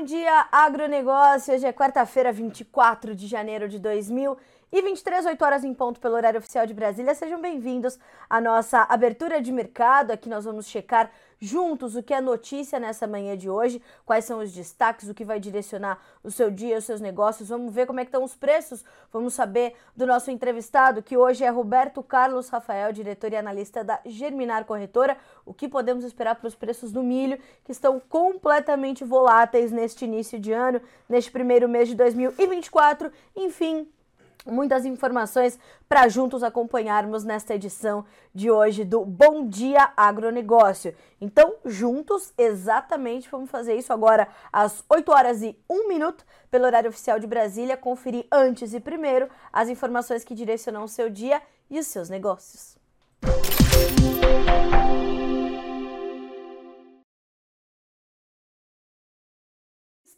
Bom dia, agronegócio. Hoje é quarta-feira, 24 de janeiro de 2023, 8 horas em ponto pelo horário oficial de Brasília. Sejam bem-vindos à nossa abertura de mercado. Aqui nós vamos checar juntos o que é notícia nessa manhã de hoje, quais são os destaques, o que vai direcionar o seu dia, os seus negócios. Vamos ver como é que estão os preços. Vamos saber do nosso entrevistado, que hoje é Roberto Carlos Rafael, diretor e analista da Germinar Corretora. O que podemos esperar para os preços do milho, que estão completamente voláteis neste início de ano, neste primeiro mês de 2024. Enfim, muitas informações para juntos acompanharmos nesta edição de hoje do Bom Dia Agronegócio. Então, juntos, exatamente, vamos fazer isso agora às 8 horas e 1 minuto, pelo horário oficial de Brasília, conferir antes e primeiro as informações que direcionam o seu dia e os seus negócios. Música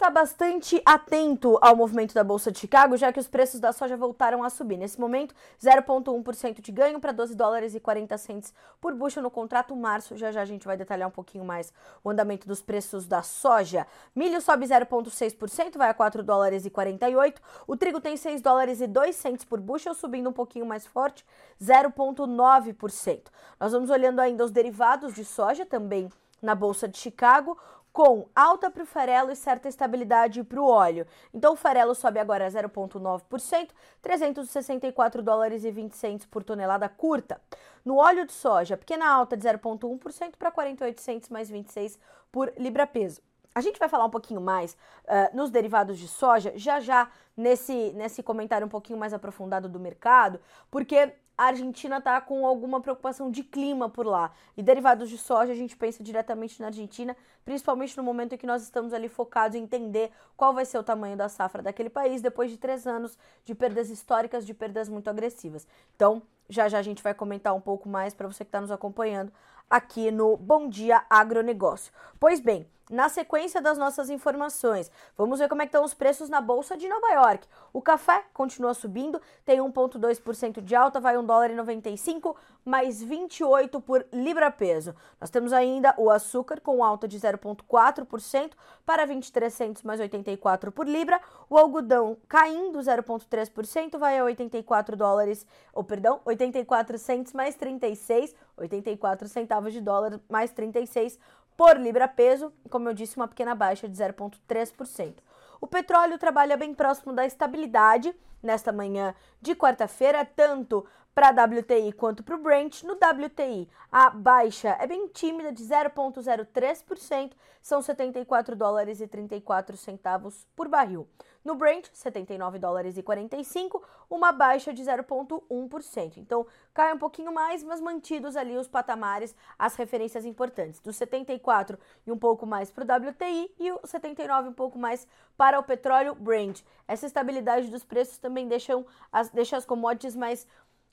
está bastante atento ao movimento da Bolsa de Chicago, já que os preços da soja voltaram a subir. Nesse momento, 0,1% de ganho para 12 dólares e 40 centes por bushel no contrato março. Já já a gente vai detalhar um pouquinho mais o andamento dos preços da soja. Milho sobe 0,6%, vai a 4 dólares e 48. O trigo tem 6 dólares e 2 centes por bushel, subindo um pouquinho mais forte, 0,9%. Nós vamos olhando ainda os derivados de soja também na Bolsa de Chicago com alta para o farelo e certa estabilidade para o óleo. Então o farelo sobe agora 0,9%, 364 dólares e 20 centos por tonelada curta. No óleo de soja, pequena alta de 0,1% para 48 centos mais 26 por libra peso. A gente vai falar um pouquinho mais uh, nos derivados de soja, já já nesse, nesse comentário um pouquinho mais aprofundado do mercado, porque a Argentina está com alguma preocupação de clima por lá. E derivados de soja, a gente pensa diretamente na Argentina, principalmente no momento em que nós estamos ali focados em entender qual vai ser o tamanho da safra daquele país depois de três anos de perdas históricas, de perdas muito agressivas. Então, já já a gente vai comentar um pouco mais para você que está nos acompanhando aqui no Bom Dia Agronegócio. Pois bem, na sequência das nossas informações, vamos ver como é estão os preços na Bolsa de Nova York. O café continua subindo, tem 1,2% de alta, vai 1 dólar e 95, mais 28 por libra peso. Nós temos ainda o açúcar com alta de 0,4% para 23 centos mais 84 por libra. O algodão caindo 0,3%, vai a 84 dólares, ou perdão, 84 centos mais 36, 84 centavos de dólar mais 36 por libra peso, como eu disse, uma pequena baixa de 0,3%. O petróleo trabalha bem próximo da estabilidade nesta manhã de quarta-feira, tanto para WTI quanto para o Brent. No WTI, a baixa é bem tímida de 0,03%, são 74 dólares e 34 centavos por barril. No Brent, 79 dólares e 45, uma baixa de 0,1%. Então, cai um pouquinho mais, mas mantidos ali os patamares, as referências importantes, do 74 e um pouco mais para o WTI e o 79 um pouco mais para o petróleo Brent. Essa estabilidade dos preços também deixam as, deixa as commodities mais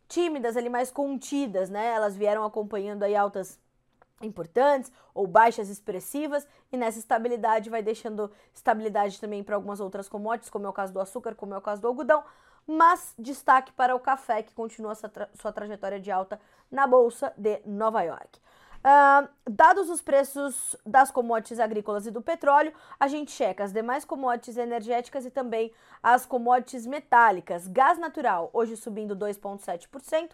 tímidas, ali mais contidas, né? Elas vieram acompanhando aí altas importantes ou baixas expressivas e nessa estabilidade vai deixando estabilidade também para algumas outras commodities, como é o caso do açúcar, como é o caso do algodão, mas destaque para o café que continua sua, tra sua trajetória de alta na bolsa de Nova York. Uh, dados os preços das commodities agrícolas e do petróleo, a gente checa as demais commodities energéticas e também as commodities metálicas. Gás natural, hoje subindo 2,7%,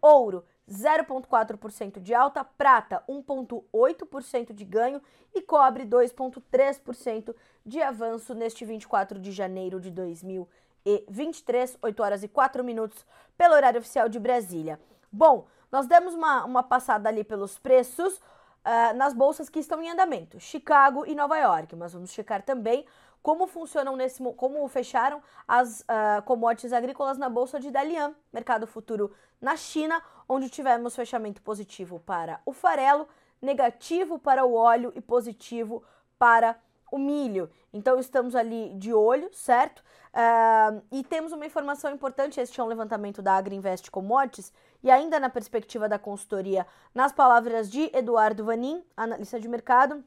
ouro 0,4% de alta, prata 1,8% de ganho e cobre 2,3% de avanço neste 24 de janeiro de 2023, 8 horas e 4 minutos, pelo horário oficial de Brasília. Bom, nós demos uma, uma passada ali pelos preços uh, nas bolsas que estão em andamento, Chicago e Nova York, mas vamos checar também como funcionam nesse como fecharam as uh, commodities agrícolas na bolsa de Dalian, mercado futuro na China, onde tivemos fechamento positivo para o farelo, negativo para o óleo e positivo para o milho. Então estamos ali de olho, certo? Uh, e temos uma informação importante: este é um levantamento da Agriinvest Commodities e ainda na perspectiva da consultoria, nas palavras de Eduardo Vanin, analista de mercado,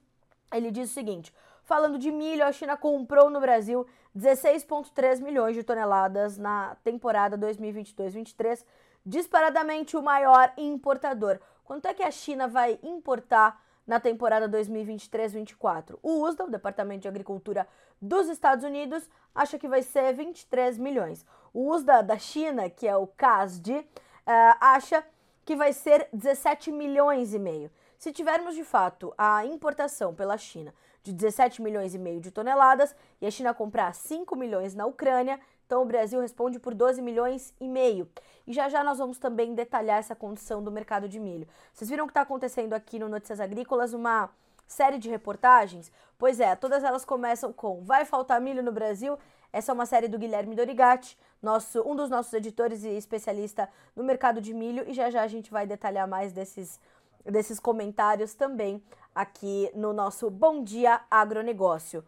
ele diz o seguinte: falando de milho, a China comprou no Brasil 16,3 milhões de toneladas na temporada 2022-23, disparadamente o maior importador. Quanto é que a China vai importar na temporada 2023-24. O USDA, o Departamento de Agricultura dos Estados Unidos, acha que vai ser 23 milhões. O USDA da China, que é o CASD, uh, acha que vai ser 17 milhões e meio. Se tivermos de fato a importação pela China de 17 milhões e meio de toneladas e a China comprar 5 milhões na Ucrânia, então o Brasil responde por 12 milhões e meio. E já já nós vamos também detalhar essa condição do mercado de milho. Vocês viram o que está acontecendo aqui no Notícias Agrícolas, uma série de reportagens? Pois é, todas elas começam com Vai faltar milho no Brasil? Essa é uma série do Guilherme Dorigatti, nosso, um dos nossos editores e especialista no mercado de milho, e já já a gente vai detalhar mais desses, desses comentários também aqui no nosso Bom Dia Agronegócio.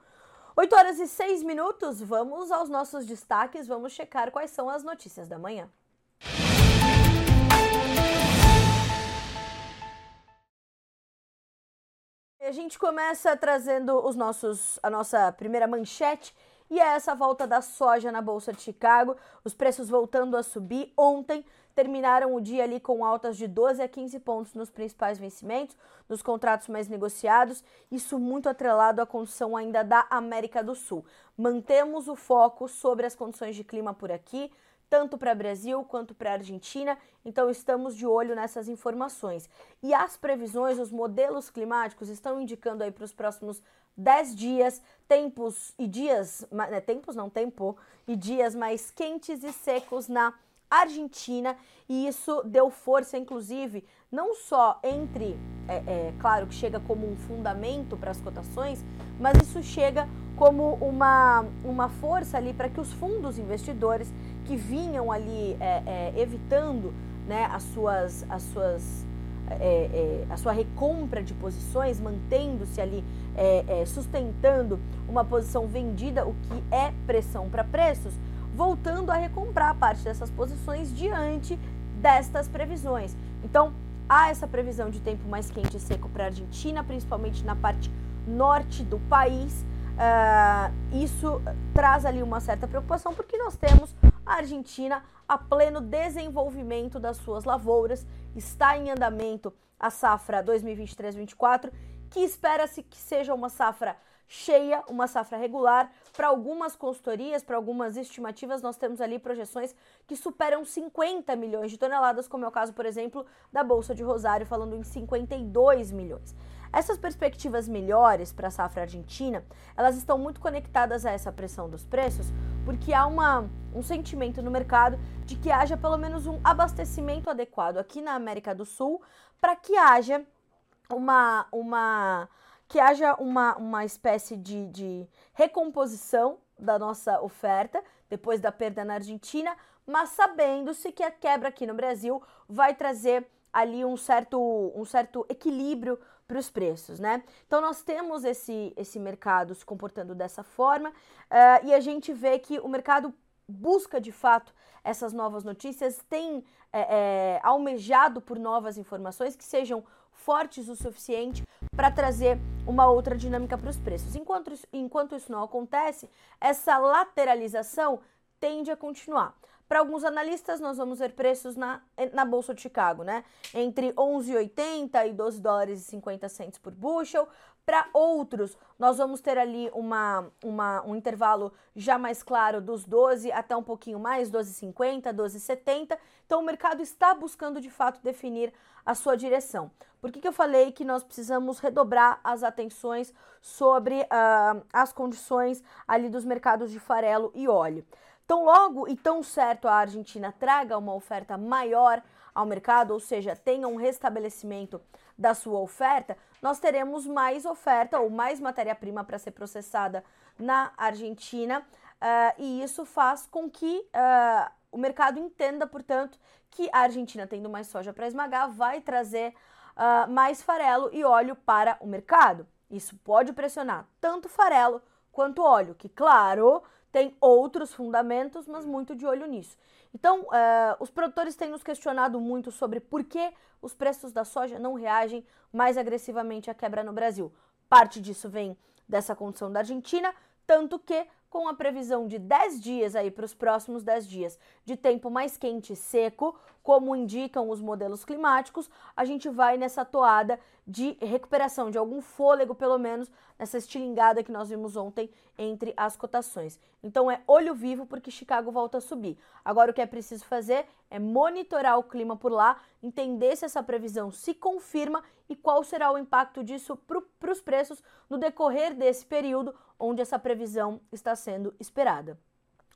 8 horas e 6 minutos, vamos aos nossos destaques, vamos checar quais são as notícias da manhã. A gente começa trazendo os nossos, a nossa primeira manchete e é essa volta da soja na Bolsa de Chicago, os preços voltando a subir. Ontem terminaram o dia ali com altas de 12 a 15 pontos nos principais vencimentos, nos contratos mais negociados, isso muito atrelado à condição ainda da América do Sul. Mantemos o foco sobre as condições de clima por aqui, tanto para Brasil quanto para Argentina, então estamos de olho nessas informações. E as previsões, os modelos climáticos estão indicando aí para os próximos 10 dias, tempos e dias, né, tempos não, tempo, e dias mais quentes e secos na Argentina, e isso deu força, inclusive, não só entre, é, é claro que chega como um fundamento para as cotações, mas isso chega como uma, uma força ali para que os fundos investidores que vinham ali é, é, evitando né, as suas, as suas é, é, a sua recompra de posições, mantendo-se ali, é, sustentando uma posição vendida, o que é pressão para preços, voltando a recomprar parte dessas posições diante destas previsões. Então, há essa previsão de tempo mais quente e seco para a Argentina, principalmente na parte norte do país. Uh, isso traz ali uma certa preocupação, porque nós temos a Argentina a pleno desenvolvimento das suas lavouras, está em andamento a safra 2023-24, que espera-se que seja uma safra cheia, uma safra regular. Para algumas consultorias, para algumas estimativas, nós temos ali projeções que superam 50 milhões de toneladas, como é o caso, por exemplo, da Bolsa de Rosário, falando em 52 milhões. Essas perspectivas melhores para a safra argentina, elas estão muito conectadas a essa pressão dos preços, porque há uma, um sentimento no mercado de que haja pelo menos um abastecimento adequado aqui na América do Sul para que haja uma, uma que haja uma, uma espécie de, de recomposição da nossa oferta depois da perda na Argentina, mas sabendo-se que a quebra aqui no Brasil vai trazer ali um certo, um certo equilíbrio para os preços, né? Então nós temos esse, esse mercado se comportando dessa forma uh, e a gente vê que o mercado busca de fato essas novas notícias, tem é, é, almejado por novas informações que sejam fortes o suficiente para trazer uma outra dinâmica para os preços. Enquanto isso, enquanto isso não acontece, essa lateralização tende a continuar. Para alguns analistas, nós vamos ver preços na, na Bolsa de Chicago, né? Entre 11,80 e 12 dólares e 50 centos por bushel. Para outros, nós vamos ter ali uma, uma, um intervalo já mais claro dos 12 até um pouquinho mais, 12,50, 12,70. Então, o mercado está buscando de fato definir a sua direção. Por que, que eu falei que nós precisamos redobrar as atenções sobre uh, as condições ali dos mercados de farelo e óleo? Tão logo e tão certo a Argentina traga uma oferta maior ao mercado, ou seja, tenha um restabelecimento da sua oferta, nós teremos mais oferta ou mais matéria-prima para ser processada na Argentina, uh, e isso faz com que uh, o mercado entenda, portanto, que a Argentina, tendo mais soja para esmagar, vai trazer uh, mais farelo e óleo para o mercado. Isso pode pressionar tanto farelo quanto óleo, que, claro, tem outros fundamentos, mas muito de olho nisso. Então, uh, os produtores têm nos questionado muito sobre por que os preços da soja não reagem mais agressivamente à quebra no Brasil. Parte disso vem dessa condição da Argentina, tanto que com a previsão de 10 dias aí para os próximos 10 dias de tempo mais quente e seco, como indicam os modelos climáticos, a gente vai nessa toada de recuperação de algum fôlego, pelo menos nessa estilingada que nós vimos ontem entre as cotações. Então é olho vivo porque Chicago volta a subir. Agora o que é preciso fazer é monitorar o clima por lá, entender se essa previsão se confirma e qual será o impacto disso para os preços no decorrer desse período onde essa previsão está sendo esperada.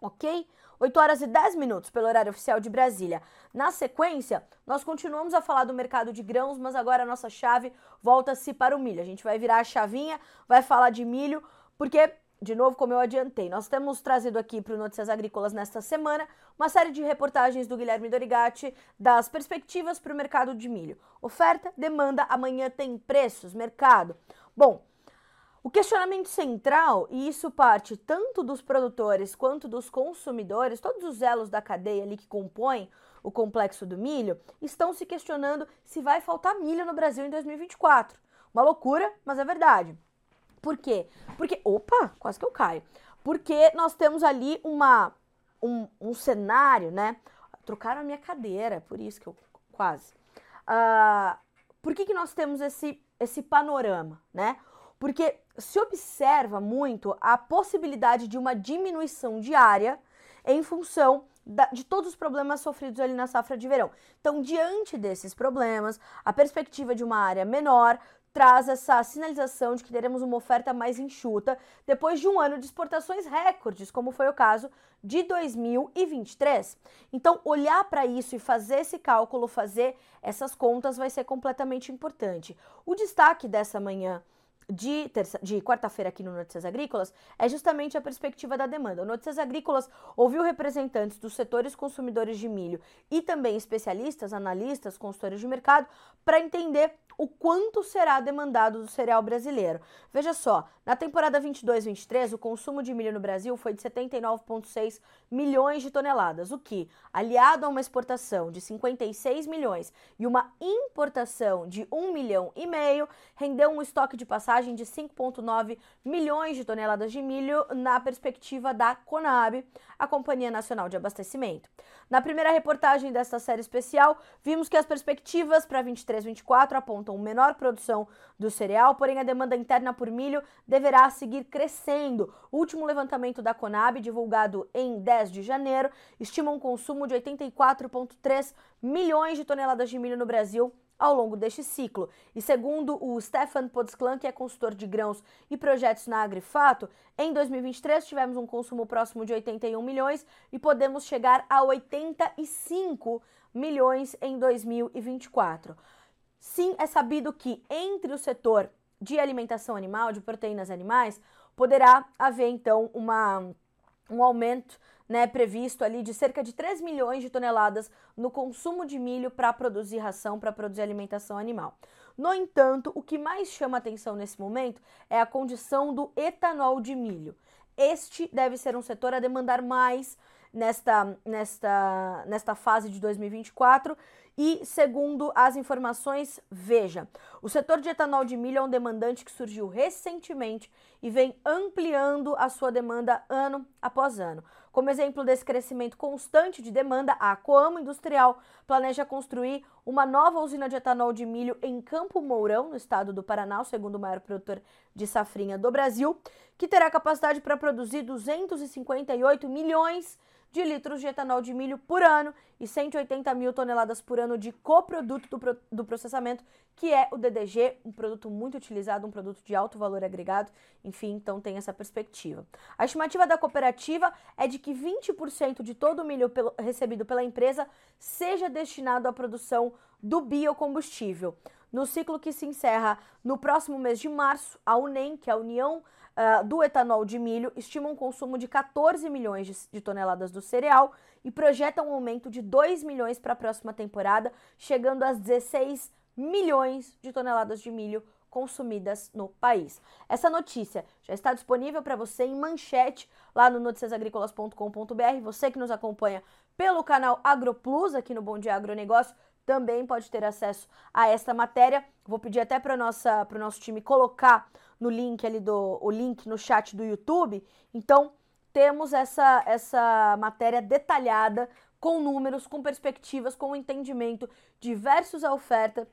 Ok? 8 horas e 10 minutos pelo horário oficial de Brasília. Na sequência, nós continuamos a falar do mercado de grãos, mas agora a nossa chave volta-se para o milho. A gente vai virar a chavinha, vai falar de milho, porque de novo, como eu adiantei, nós temos trazido aqui para o Notícias Agrícolas nesta semana uma série de reportagens do Guilherme Dorigatti das perspectivas para o mercado de milho. Oferta, demanda, amanhã tem preços, mercado. Bom, o questionamento central, e isso parte tanto dos produtores quanto dos consumidores, todos os elos da cadeia ali que compõem o complexo do milho, estão se questionando se vai faltar milho no Brasil em 2024. Uma loucura, mas é verdade. Por quê? Porque, opa, quase que eu caio. Porque nós temos ali uma, um, um cenário, né? Trocaram a minha cadeira, por isso que eu quase. Uh, por que, que nós temos esse, esse panorama, né? porque se observa muito a possibilidade de uma diminuição diária em função da, de todos os problemas sofridos ali na safra de verão. Então, diante desses problemas, a perspectiva de uma área menor traz essa sinalização de que teremos uma oferta mais enxuta depois de um ano de exportações recordes, como foi o caso de 2023. Então, olhar para isso e fazer esse cálculo, fazer essas contas vai ser completamente importante. O destaque dessa manhã de, terça, de quarta-feira aqui no Notícias Agrícolas é justamente a perspectiva da demanda. O Notícias Agrícolas ouviu representantes dos setores consumidores de milho e também especialistas, analistas, consultores de mercado para entender o quanto será demandado do cereal brasileiro. Veja só, na temporada 22-23, o consumo de milho no Brasil foi de 79,6 milhões de toneladas, o que, aliado a uma exportação de 56 milhões e uma importação de 1 milhão e meio, rendeu um estoque de passagem de 5,9 milhões de toneladas de milho na perspectiva da Conab, a Companhia Nacional de Abastecimento. Na primeira reportagem desta série especial, vimos que as perspectivas para 23-24 apontam menor produção do cereal, porém a demanda interna por milho deverá seguir crescendo. O último levantamento da Conab, divulgado em 10 de janeiro, estima um consumo de 84,3 milhões de toneladas de milho no Brasil ao longo deste ciclo. E segundo o Stefan Podsklan, que é consultor de grãos e projetos na Agrifato, em 2023 tivemos um consumo próximo de 81 milhões e podemos chegar a 85 milhões em 2024. Sim, é sabido que entre o setor de alimentação animal, de proteínas animais, poderá haver então uma, um aumento né, previsto ali de cerca de 3 milhões de toneladas no consumo de milho para produzir ração, para produzir alimentação animal. No entanto, o que mais chama atenção nesse momento é a condição do etanol de milho. Este deve ser um setor a demandar mais nesta, nesta, nesta fase de 2024 e, segundo as informações, veja, o setor de etanol de milho é um demandante que surgiu recentemente e vem ampliando a sua demanda ano após ano. Como exemplo desse crescimento constante de demanda, a Coamo Industrial planeja construir uma nova usina de etanol de milho em Campo Mourão, no estado do Paraná, o segundo maior produtor de safrinha do Brasil, que terá capacidade para produzir 258 milhões de de litros de etanol de milho por ano e 180 mil toneladas por ano de coproduto do, pro, do processamento, que é o DDG, um produto muito utilizado, um produto de alto valor agregado, enfim, então tem essa perspectiva. A estimativa da cooperativa é de que 20% de todo o milho pelo, recebido pela empresa seja destinado à produção do biocombustível. No ciclo que se encerra no próximo mês de março, a UNEM, que é a União uh, do etanol de milho estima um consumo de 14 milhões de, de toneladas do cereal e projeta um aumento de 2 milhões para a próxima temporada, chegando a 16 milhões de toneladas de milho consumidas no país. Essa notícia já está disponível para você em manchete lá no noticiasagricolas.com.br. Você que nos acompanha pelo canal AgroPlus aqui no Bom Dia Agronegócio também pode ter acesso a esta matéria. Vou pedir até para o nosso time colocar no link ali do o link no chat do YouTube. Então, temos essa essa matéria detalhada com números, com perspectivas, com entendimento de versus a oferta,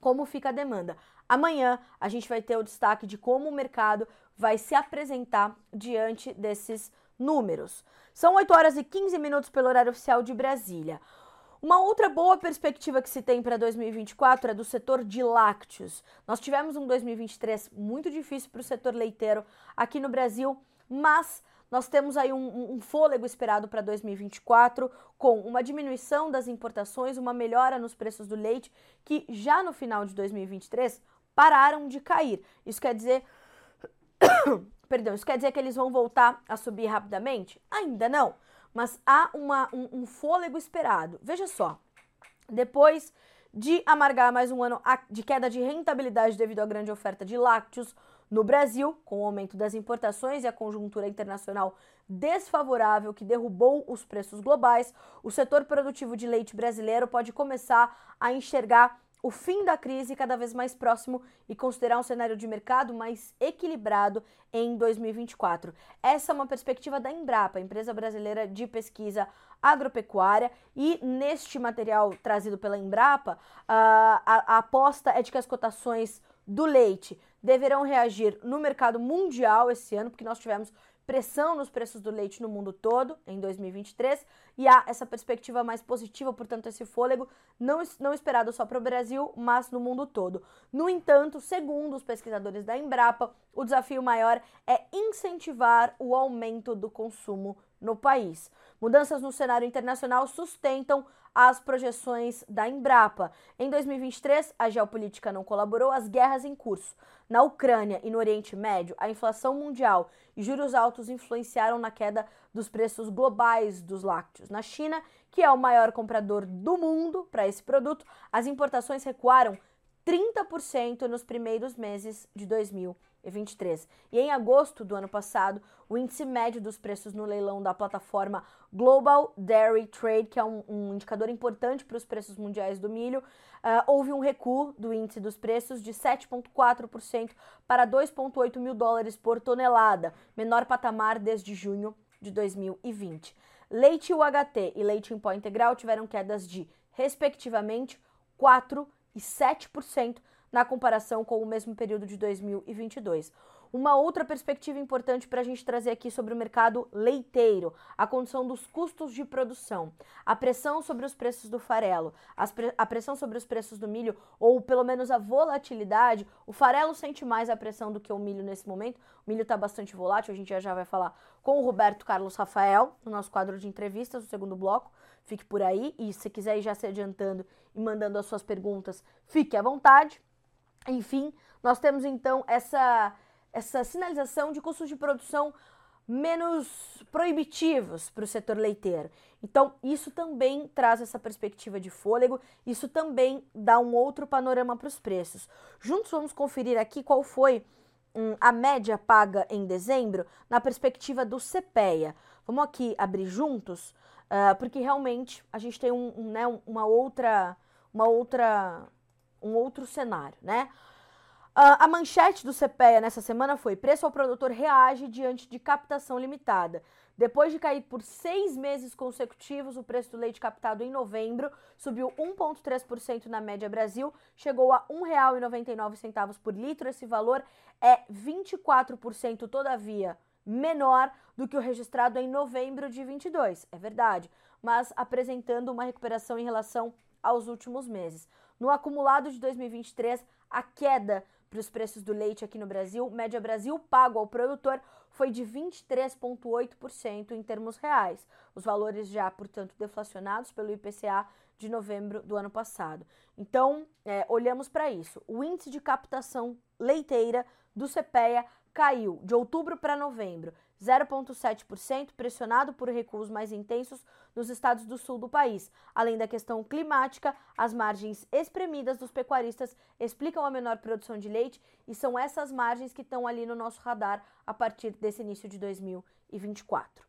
como fica a demanda. Amanhã a gente vai ter o destaque de como o mercado vai se apresentar diante desses números. São 8 horas e 15 minutos pelo horário oficial de Brasília. Uma outra boa perspectiva que se tem para 2024 é do setor de lácteos. Nós tivemos um 2023 muito difícil para o setor leiteiro aqui no Brasil, mas nós temos aí um, um fôlego esperado para 2024, com uma diminuição das importações, uma melhora nos preços do leite, que já no final de 2023 pararam de cair. Isso quer dizer. Perdão, isso quer dizer que eles vão voltar a subir rapidamente? Ainda não mas há uma, um, um fôlego esperado. Veja só, depois de amargar mais um ano de queda de rentabilidade devido à grande oferta de lácteos no Brasil, com o aumento das importações e a conjuntura internacional desfavorável que derrubou os preços globais, o setor produtivo de leite brasileiro pode começar a enxergar o fim da crise cada vez mais próximo e considerar um cenário de mercado mais equilibrado em 2024. Essa é uma perspectiva da Embrapa, empresa brasileira de pesquisa agropecuária, e neste material trazido pela Embrapa, a, a aposta é de que as cotações do leite deverão reagir no mercado mundial esse ano, porque nós tivemos pressão nos preços do leite no mundo todo em 2023 e há essa perspectiva mais positiva, portanto, esse fôlego não, não esperado só para o Brasil, mas no mundo todo. No entanto, segundo os pesquisadores da Embrapa, o desafio maior é incentivar o aumento do consumo no país. Mudanças no cenário internacional sustentam as projeções da Embrapa. Em 2023, a geopolítica não colaborou às guerras em curso. Na Ucrânia e no Oriente Médio, a inflação mundial e juros altos influenciaram na queda dos preços globais dos lácteos. Na China, que é o maior comprador do mundo para esse produto, as importações recuaram 30% nos primeiros meses de 2023. E em agosto do ano passado, o índice médio dos preços no leilão da plataforma Global Dairy Trade, que é um, um indicador importante para os preços mundiais do milho, uh, houve um recuo do índice dos preços de 7,4% para 2,8 mil dólares por tonelada, menor patamar desde junho de 2020. Leite UHT e leite em pó integral tiveram quedas de, respectivamente, 4 e 7% na comparação com o mesmo período de 2022. Uma outra perspectiva importante para a gente trazer aqui sobre o mercado leiteiro, a condição dos custos de produção, a pressão sobre os preços do farelo, a pressão sobre os preços do milho, ou pelo menos a volatilidade. O farelo sente mais a pressão do que o milho nesse momento. O milho está bastante volátil, a gente já, vai falar com o Roberto Carlos Rafael no nosso quadro de entrevistas, no segundo bloco. Fique por aí e se quiser ir já se adiantando e mandando as suas perguntas, fique à vontade. Enfim, nós temos então essa essa sinalização de custos de produção menos proibitivos para o setor leiteiro. Então, isso também traz essa perspectiva de fôlego, isso também dá um outro panorama para os preços. Juntos vamos conferir aqui qual foi hum, a média paga em dezembro na perspectiva do CPEA. Vamos aqui abrir juntos, uh, porque realmente a gente tem um, um, né, uma outra, uma outra, um outro cenário, né? Uh, a manchete do CPEA nessa semana foi: preço ao produtor reage diante de captação limitada. Depois de cair por seis meses consecutivos, o preço do leite captado em novembro subiu 1,3% na média Brasil, chegou a R$ 1,99 por litro. Esse valor é 24%, todavia, menor do que o registrado em novembro de 22. É verdade, mas apresentando uma recuperação em relação aos últimos meses. No acumulado de 2023, a queda para os preços do leite aqui no Brasil, média Brasil pago ao produtor foi de 23,8% em termos reais. Os valores já, portanto, deflacionados pelo IPCA de novembro do ano passado. Então, é, olhamos para isso. O índice de captação leiteira do CPEA caiu de outubro para novembro 0,7%, pressionado por recuos mais intensos nos estados do sul do país. Além da questão climática, as margens espremidas dos pecuaristas explicam a menor produção de leite e são essas margens que estão ali no nosso radar a partir desse início de 2024.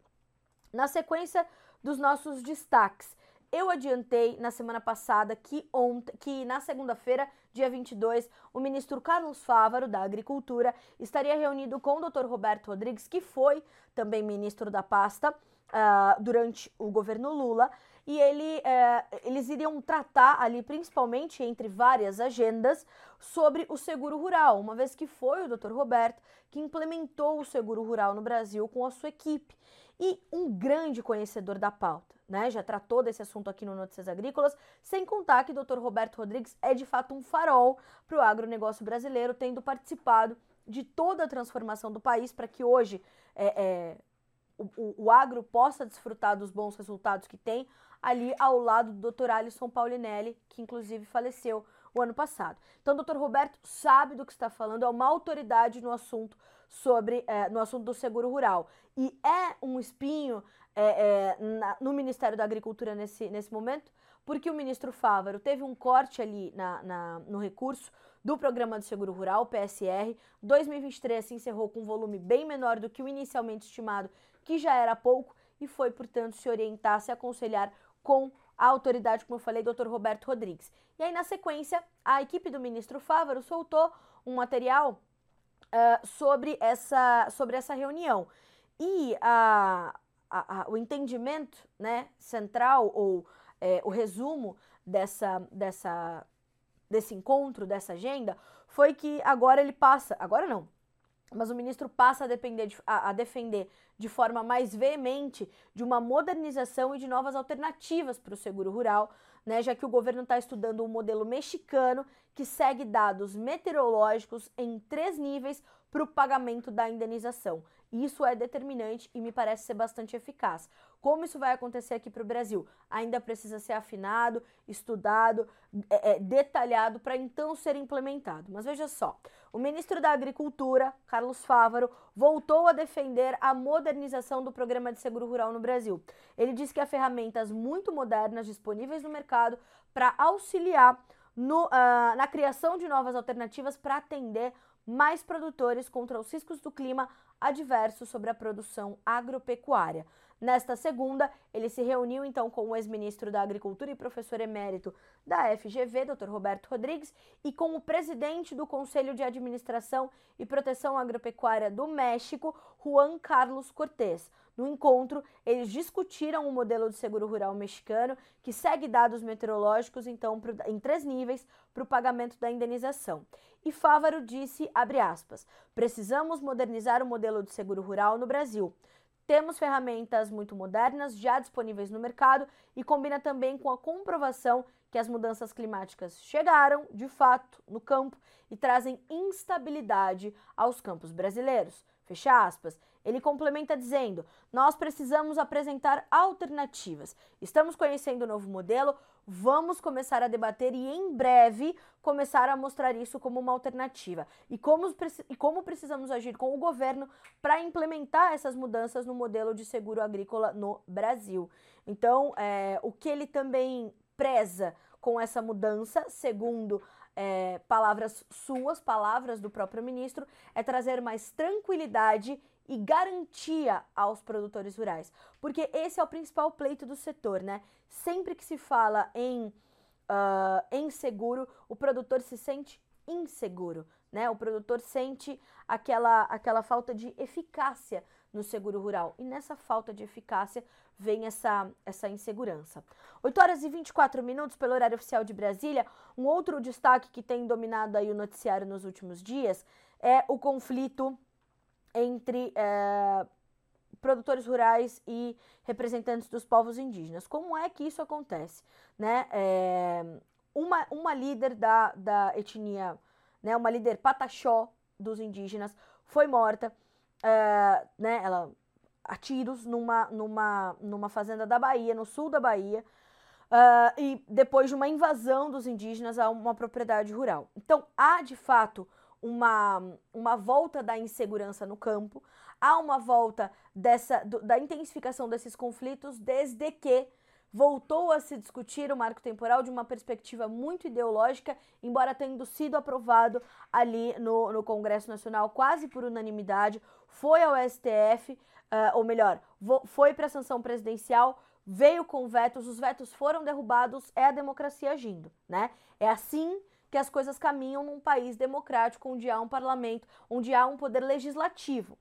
Na sequência dos nossos destaques, Eu adiantei na semana passada que ontem, que na segunda-feira, dia 22, o ministro Carlos Fávaro da Agricultura estaria reunido com o Dr. Roberto Rodrigues, que foi também ministro da pasta uh, durante o governo Lula, e ele, uh, eles iriam tratar ali, principalmente entre várias agendas, sobre o seguro rural, uma vez que foi o Dr. Roberto que implementou o seguro rural no Brasil com a sua equipe e um grande conhecedor da pauta. Né, já tratou desse assunto aqui no Notícias Agrícolas, sem contar que o Dr. Roberto Rodrigues é de fato um farol para o agronegócio brasileiro, tendo participado de toda a transformação do país para que hoje é, é, o, o, agro possa desfrutar dos bons resultados que tem, ali ao lado do Dr. Alisson Paulinelli, que inclusive faleceu o ano passado. Então, o Dr. Roberto sabe do que está falando, é uma autoridade no assunto sobre é, no assunto do seguro rural e é um espinho é, é, na, no Ministério da Agricultura nesse, nesse momento, porque o ministro Fávaro teve um corte ali na, na, no recurso do Programa do Seguro Rural, PSR. 2023 se encerrou com um volume bem menor do que o inicialmente estimado, que já era pouco, e foi, portanto, se orientar, se aconselhar com a autoridade, como eu falei, Dr. Roberto Rodrigues. E aí, na sequência, a equipe do ministro Fávaro soltou um material uh, sobre, essa, sobre essa reunião. E a, a, a, o entendimento né, central, ou é, o resumo dessa, dessa, desse encontro, dessa agenda, foi que agora ele passa, agora não, mas o ministro passa a, de, a, a, defender de forma mais veemente de uma modernização e de novas alternativas para o seguro rural, né, já que o governo está estudando um modelo mexicano que segue dados meteorológicos em três níveis para o pagamento da indenização. Isso é determinante e me parece ser bastante eficaz. Como isso vai acontecer aqui para o Brasil? Ainda precisa ser afinado, estudado, é, é, detalhado para então ser implementado. Mas veja só, o ministro da Agricultura, Carlos Fávaro, voltou a defender a modernização do programa de seguro rural no Brasil. Ele disse que há ferramentas muito modernas disponíveis no mercado para auxiliar no, uh, na criação de novas alternativas para atender mais produtores contra os riscos do clima adversos sobre a produção agropecuária. Nesta segunda, ele se reuniu então com o ex-ministro da Agricultura e professor emérito da FGV, Dr. Roberto Rodrigues, e com o presidente do Conselho de Administração e Proteção Agropecuária do México, Juan Carlos Cortés. No encontro, eles discutiram o modelo de seguro rural mexicano, que segue dados meteorológicos então em três níveis para o pagamento da indenização. E Fávaro disse, aspas, precisamos modernizar o modelo de seguro rural no Brasil. Temos ferramentas muito modernas já disponíveis no mercado e combina também com a comprovação que as mudanças climáticas chegaram, de fato, no campo e trazem instabilidade aos campos brasileiros. Fecha aspas. Ele complementa dizendo: Nós precisamos apresentar alternativas. Estamos conhecendo o novo modelo, vamos começar a debater e em breve começar a mostrar isso como uma alternativa. E como, e como precisamos agir com o governo para implementar essas mudanças no modelo de seguro agrícola no Brasil. Então, é, o que ele também preza com essa mudança, segundo é, palavras suas, palavras do próprio ministro, é trazer mais tranquilidade e garantia aos produtores rurais. Porque esse é o principal pleito do setor, né? Sempre que se fala em, uh, em seguro, o produtor se sente inseguro, né? O produtor sente aquela, aquela falta de eficácia no seguro rural. E nessa falta de eficácia vem essa, essa insegurança. 8 horas e 24 minutos pelo horário oficial de Brasília. Um outro destaque que tem dominado aí o noticiário nos últimos dias é o conflito entre é, produtores rurais e representantes dos povos indígenas. Como é que isso acontece? Né? É, uma, uma líder da, da etnia, né, uma líder pataxó dos indígenas, foi morta, é, né, ela a tiros numa, numa, numa fazenda da Bahia, no sul da Bahia, uh, e depois de uma invasão dos indígenas a uma propriedade rural. Então, há de fato uma, uma volta da insegurança no campo, há uma volta dessa, do, da intensificação desses conflitos desde que voltou a se discutir o marco temporal de uma perspectiva muito ideológica, embora tendo sido aprovado ali no, no Congresso Nacional quase por unanimidade, foi ao STF, uh, ou melhor, foi para a sanção presidencial, veio com vetos, os vetos foram derrubados, é a democracia agindo, né? É assim que as coisas caminham num país democrático onde há um parlamento, onde há um poder legislativo.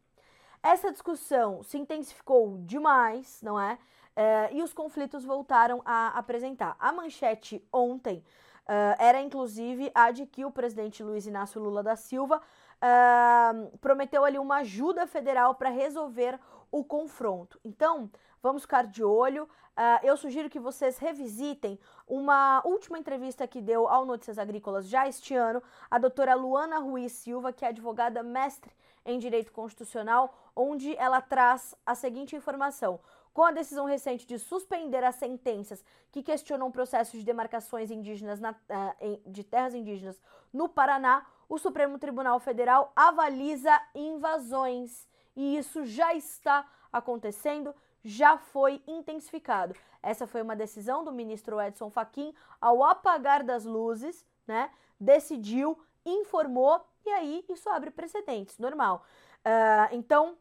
Essa discussão se intensificou demais, não é? é e os conflitos voltaram a apresentar. A manchete ontem uh, era inclusive a de que o presidente Luiz Inácio Lula da Silva uh, prometeu ali uma ajuda federal para resolver o confronto. Então, vamos ficar de olho. Uh, eu sugiro que vocês revisitem uma última entrevista que deu ao Notícias Agrícolas já este ano, a doutora Luana Ruiz Silva, que é advogada mestre em Direito Constitucional, onde ela traz a seguinte informação. Com a decisão recente de suspender as sentenças que questionam processos de demarcações indígenas na, uh, de terras indígenas no Paraná, o Supremo Tribunal Federal avaliza invasões. E isso já está acontecendo, já foi intensificado. Essa foi uma decisão do ministro Edson Fachin ao apagar das luzes, né? Decidiu, informou e aí isso abre precedentes, normal. Uh, então,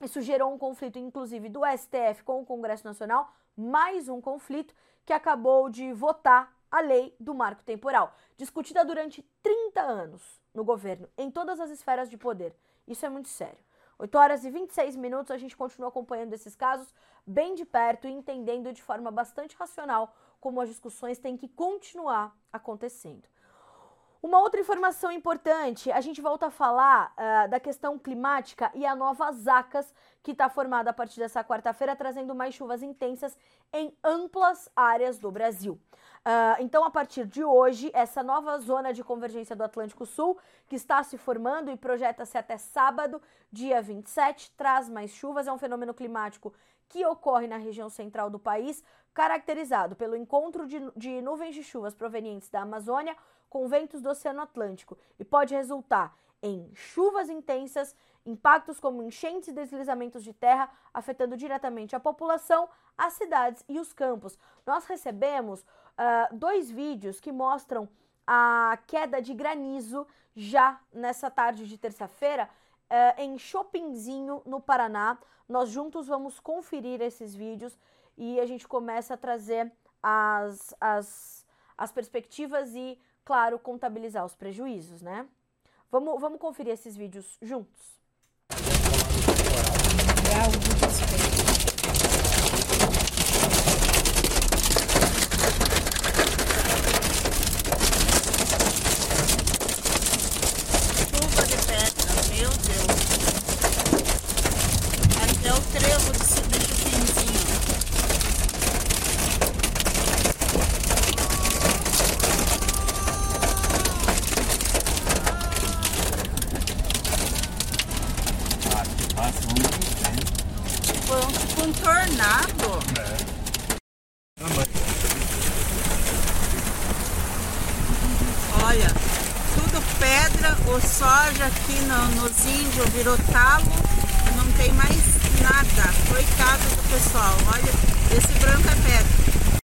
isso gerou um conflito, inclusive, do STF com o Congresso Nacional, mais um conflito que acabou de votar a lei do marco temporal, discutida durante 30 anos no governo, em todas as esferas de poder. Isso é muito sério. 8 horas e 26 minutos, a gente continua acompanhando esses casos bem de perto e entendendo de forma bastante racional como as discussões têm que continuar acontecendo. Uma outra informação importante, a gente volta a falar uh, da questão climática e a nova ZACAS, que está formada a partir dessa quarta-feira, trazendo mais chuvas intensas em amplas áreas do Brasil. Uh, então, a partir de hoje, essa nova zona de convergência do Atlântico Sul, que está se formando e projeta-se até sábado, dia 27, traz mais chuvas. É um fenômeno climático que ocorre na região central do país, caracterizado pelo encontro de, de nuvens de chuvas provenientes da Amazônia com ventos do Oceano Atlântico e pode resultar em chuvas intensas, impactos como enchentes e deslizamentos de terra, afetando diretamente a população, as cidades e os campos. Nós recebemos uh, dois vídeos que mostram a queda de granizo já nessa tarde de terça-feira uh, em Chopinzinho, no Paraná. Nós juntos vamos conferir esses vídeos e a gente começa a trazer as, as, as perspectivas e claro, contabilizar os prejuízos, né? Vamos, vamos conferir esses vídeos juntos. O soja aqui no, nos índios virou talo, não tem mais nada. Coitado do pessoal, olha, esse branco é pedra.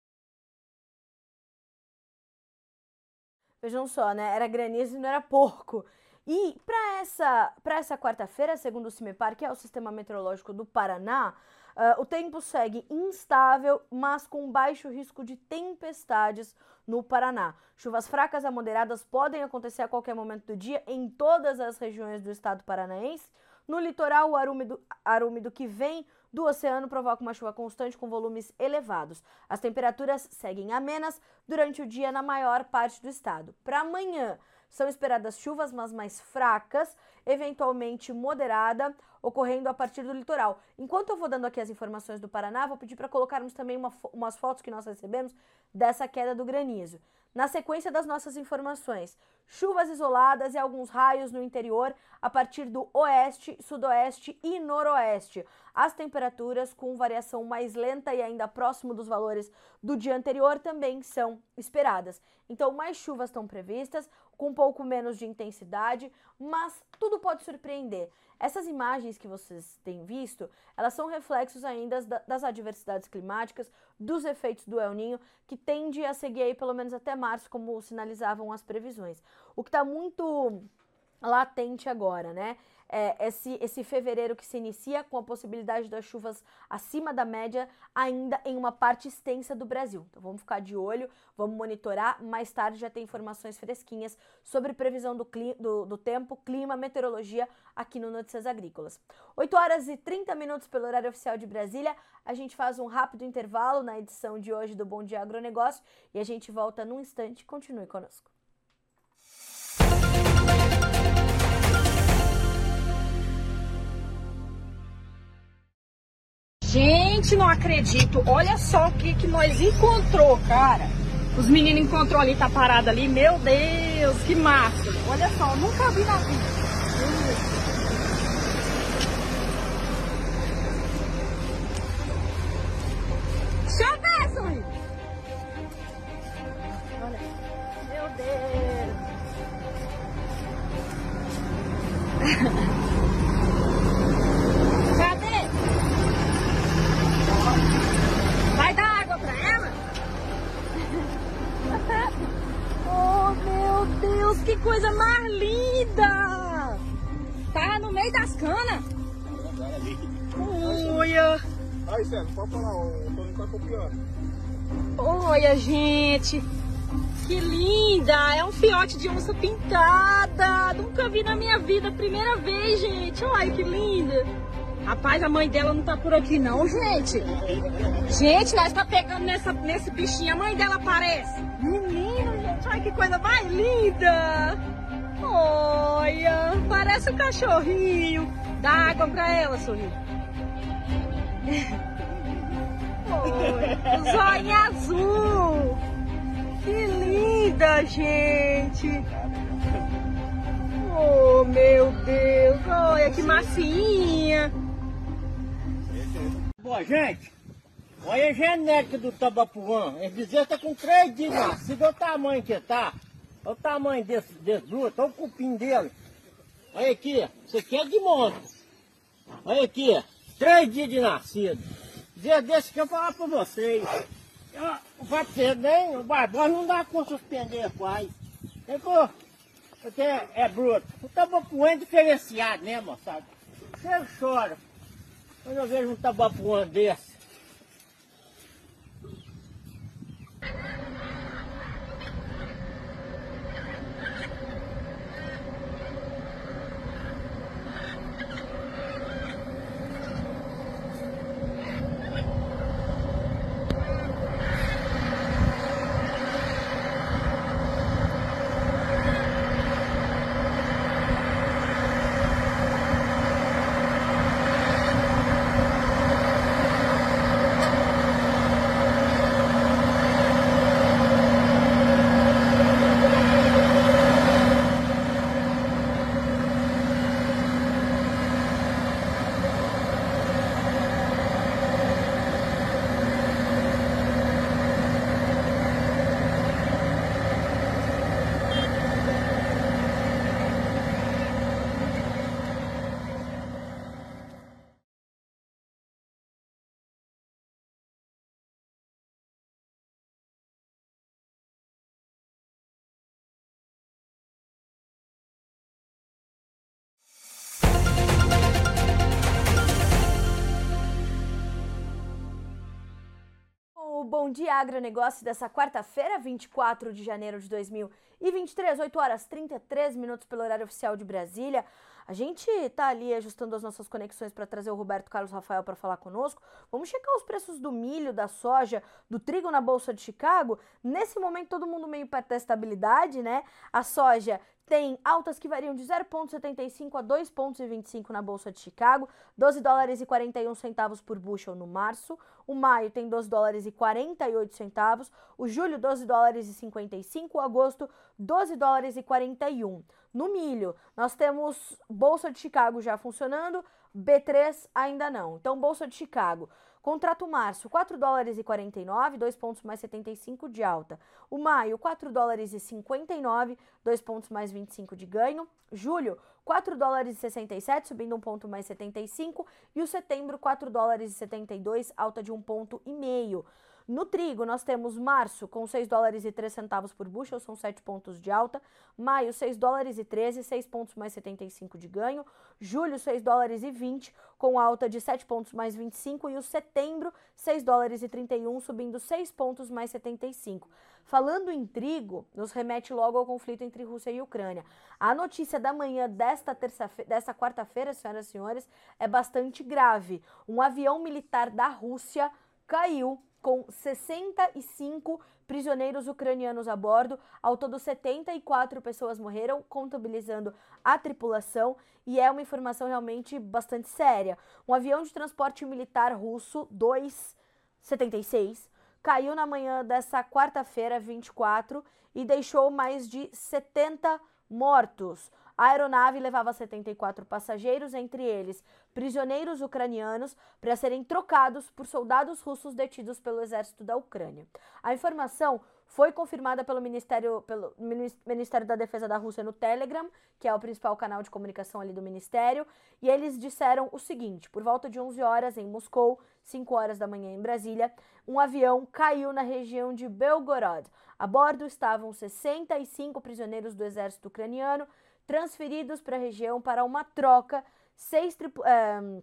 Vejam só, né? Era granizo e não era porco. E para essa, essa quarta-feira, segundo o CIMEPAR, que é o Sistema Meteorológico do Paraná, uh, o tempo segue instável, mas com baixo risco de tempestades no Paraná. Chuvas fracas a moderadas podem acontecer a qualquer momento do dia em todas as regiões do estado paranaense. No litoral, o ar úmido, ar úmido que vem do oceano provoca uma chuva constante com volumes elevados. As temperaturas seguem amenas durante o dia na maior parte do estado. Para amanhã, são esperadas chuvas, mas mais fracas, eventualmente moderada, ocorrendo a partir do litoral. Enquanto eu vou dando aqui as informações do Paraná, vou pedir para colocarmos também uma, umas fotos que nós recebemos dessa queda do granizo. Na sequência das nossas informações, chuvas isoladas e alguns raios no interior a partir do oeste, sudoeste e noroeste. As temperaturas com variação mais lenta e ainda próximo dos valores do dia anterior também são esperadas. Então, mais chuvas estão previstas, com um pouco menos de intensidade, mas tudo pode surpreender. Essas imagens que vocês têm visto, elas são reflexos ainda das adversidades climáticas, dos efeitos do El Ninho, que tende a seguir aí pelo menos até março, como sinalizavam as previsões. O que está muito latente agora, né? É, esse, esse fevereiro que se inicia com a possibilidade das chuvas acima da média ainda em uma parte extensa do Brasil. Então vamos ficar de olho, vamos monitorar. Mais tarde já tem informações fresquinhas sobre previsão do, do, do tempo, clima, meteorologia aqui no Notícias Agrícolas. 8 horas e 30 minutos pelo horário oficial de Brasília. A gente faz um rápido intervalo na edição de hoje do Bom Dia Agronegócio e a gente volta num instante. Continue conosco. Gente, não acredito. Olha só o que, que nós encontrou, cara. Os meninos encontrou ali, tá parado ali. Meu Deus, que massa. Olha só, nunca vi na vida. Aí, Sérgio, pode falar, o Tony tá copiando. Olha, gente! Que linda! É um fiote de onça pintada! Nunca vi na minha vida, primeira vez, gente! Olha que linda! Rapaz, a mãe dela não tá por aqui não, gente. Gente, nós tá pegando nessa, nesse bichinho. A mãe dela aparece. Menino, gente, olha que coisa mais linda. Olha, parece um cachorrinho. Dá água pra ela, sorriso. Oi, zóio azul. Que linda, gente. Oh, meu Deus. Olha que massinha. Boa, gente, olha a genética do tabapuã. Esse bezerro tá com três dias nascido. Olha o tamanho que tá. Olha o tamanho desse, desse bruto. Olha o cupim dele. Olha aqui, isso aqui é de monte. Olha aqui, três dias de nascido. Dia desse que eu falar pra vocês. Eu, ser nem, o Barbosa não dá com suspender quase. Porque é, é bruto. O tabapuã é diferenciado, né, moçada? Você chora. Quando eu vejo um tabapuã desse, Bom Dia Agronegócio dessa quarta-feira, 24 de janeiro de 2023, 8 horas 33 minutos pelo horário oficial de Brasília. A gente tá ali ajustando as nossas conexões para trazer o Roberto Carlos Rafael para falar conosco. Vamos checar os preços do milho, da soja, do trigo na Bolsa de Chicago. Nesse momento, todo mundo meio perto da estabilidade, né? A soja tem altas que variam de 0,75 a 2,25 na Bolsa de Chicago, 12 dólares e 41 centavos por bushel no março. O maio tem 12 dólares e 48 centavos. O julho, 12 dólares e 55. O agosto, 12 dólares e 41. No milho, nós temos Bolsa de Chicago já funcionando, B3 ainda não. Então, Bolsa de Chicago. Contrato março, 4 dólares e 49, 2 pontos mais 75 de alta. O maio, 4 dólares e 59, 2 pontos mais 25 de ganho. Julho, 4 dólares e 67, subindo um ponto mais 75. E o setembro, 4 dólares e 72, alta de um ponto e meio. No trigo, nós temos março com 6 dólares e 3 centavos por bushel, são 7 pontos de alta. Maio, 6 dólares e 13, 6 pontos mais 75 de ganho. Julho, 6 dólares e 20, com alta de 7 pontos mais 25. E o setembro, 6 dólares e 31, subindo 6 pontos mais 75. Falando em trigo, nos remete logo ao conflito entre Rússia e Ucrânia. A notícia da manhã desta, desta quarta-feira, senhoras e senhores, é bastante grave. Um avião militar da Rússia caiu com 65 prisioneiros ucranianos a bordo. Ao todo, 74 pessoas morreram, contabilizando a tripulação, e é uma informação realmente bastante séria. Um avião de transporte militar russo 276 caiu na manhã dessa quarta-feira, 24, e deixou mais de 70 mortos. A aeronave levava 74 passageiros, entre eles prisioneiros ucranianos, para serem trocados por soldados russos detidos pelo exército da Ucrânia. A informação foi confirmada pelo Ministério, pelo Ministério da Defesa da Rússia no Telegram, que é o principal canal de comunicação ali do Ministério, e eles disseram o seguinte: por volta de 11 horas em Moscou, 5 horas da manhã em Brasília, um avião caiu na região de Belgorod. A bordo estavam 65 prisioneiros do exército ucraniano, transferidos para a região para uma troca, seis é,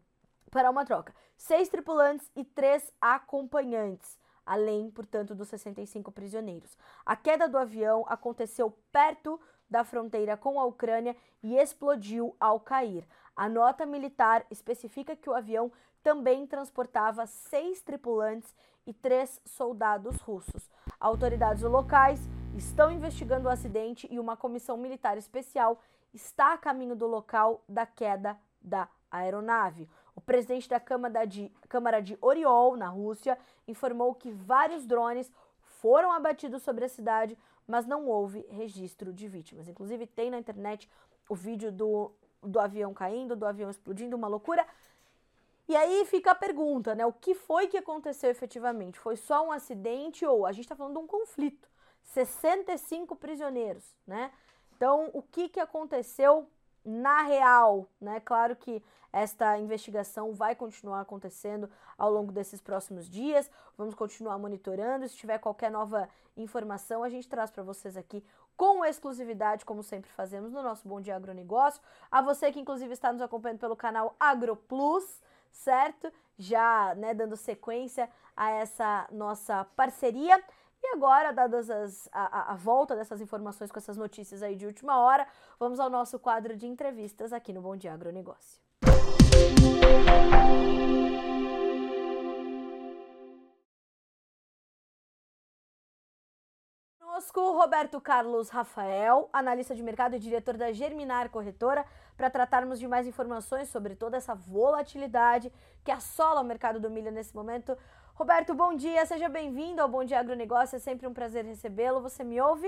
para uma troca, seis tripulantes e três acompanhantes, além, portanto, dos 65 prisioneiros. A queda do avião aconteceu perto da fronteira com a Ucrânia e explodiu ao cair. A nota militar especifica que o avião também transportava seis tripulantes e três soldados russos. Autoridades locais estão investigando o acidente e uma comissão militar especial está a caminho do local da queda da aeronave. O presidente da Câmara de, Câmara de Oriol, na Rússia, informou que vários drones foram abatidos sobre a cidade, mas não houve registro de vítimas. Inclusive, tem na internet o vídeo do, do avião caindo, do avião explodindo, uma loucura. E aí fica a pergunta, né? O que foi que aconteceu efetivamente? Foi só um acidente ou a gente está falando de um conflito? 65 prisioneiros, né? Então, o que, que aconteceu na real, né? Claro que esta investigação vai continuar acontecendo ao longo desses próximos dias. Vamos continuar monitorando. Se tiver qualquer nova informação, a gente traz para vocês aqui com exclusividade, como sempre fazemos no nosso Bom Dia Agronegócio. A você que inclusive está nos acompanhando pelo canal AgroPlus, certo? Já, né, dando sequência a essa nossa parceria. E agora, dadas as, a, a, volta dessas informações com essas notícias aí de última hora, vamos ao nosso quadro de entrevistas aqui no Bom Dia Agronegócio. Conosco, Roberto Carlos Rafael, analista de mercado e diretor da Germinar Corretora, para tratarmos de mais informações sobre toda essa volatilidade que assola o mercado do milho nesse momento. Roberto, bom dia, seja bem-vindo ao Bom Dia Agronegócio, é sempre um prazer recebê-lo. Você me ouve?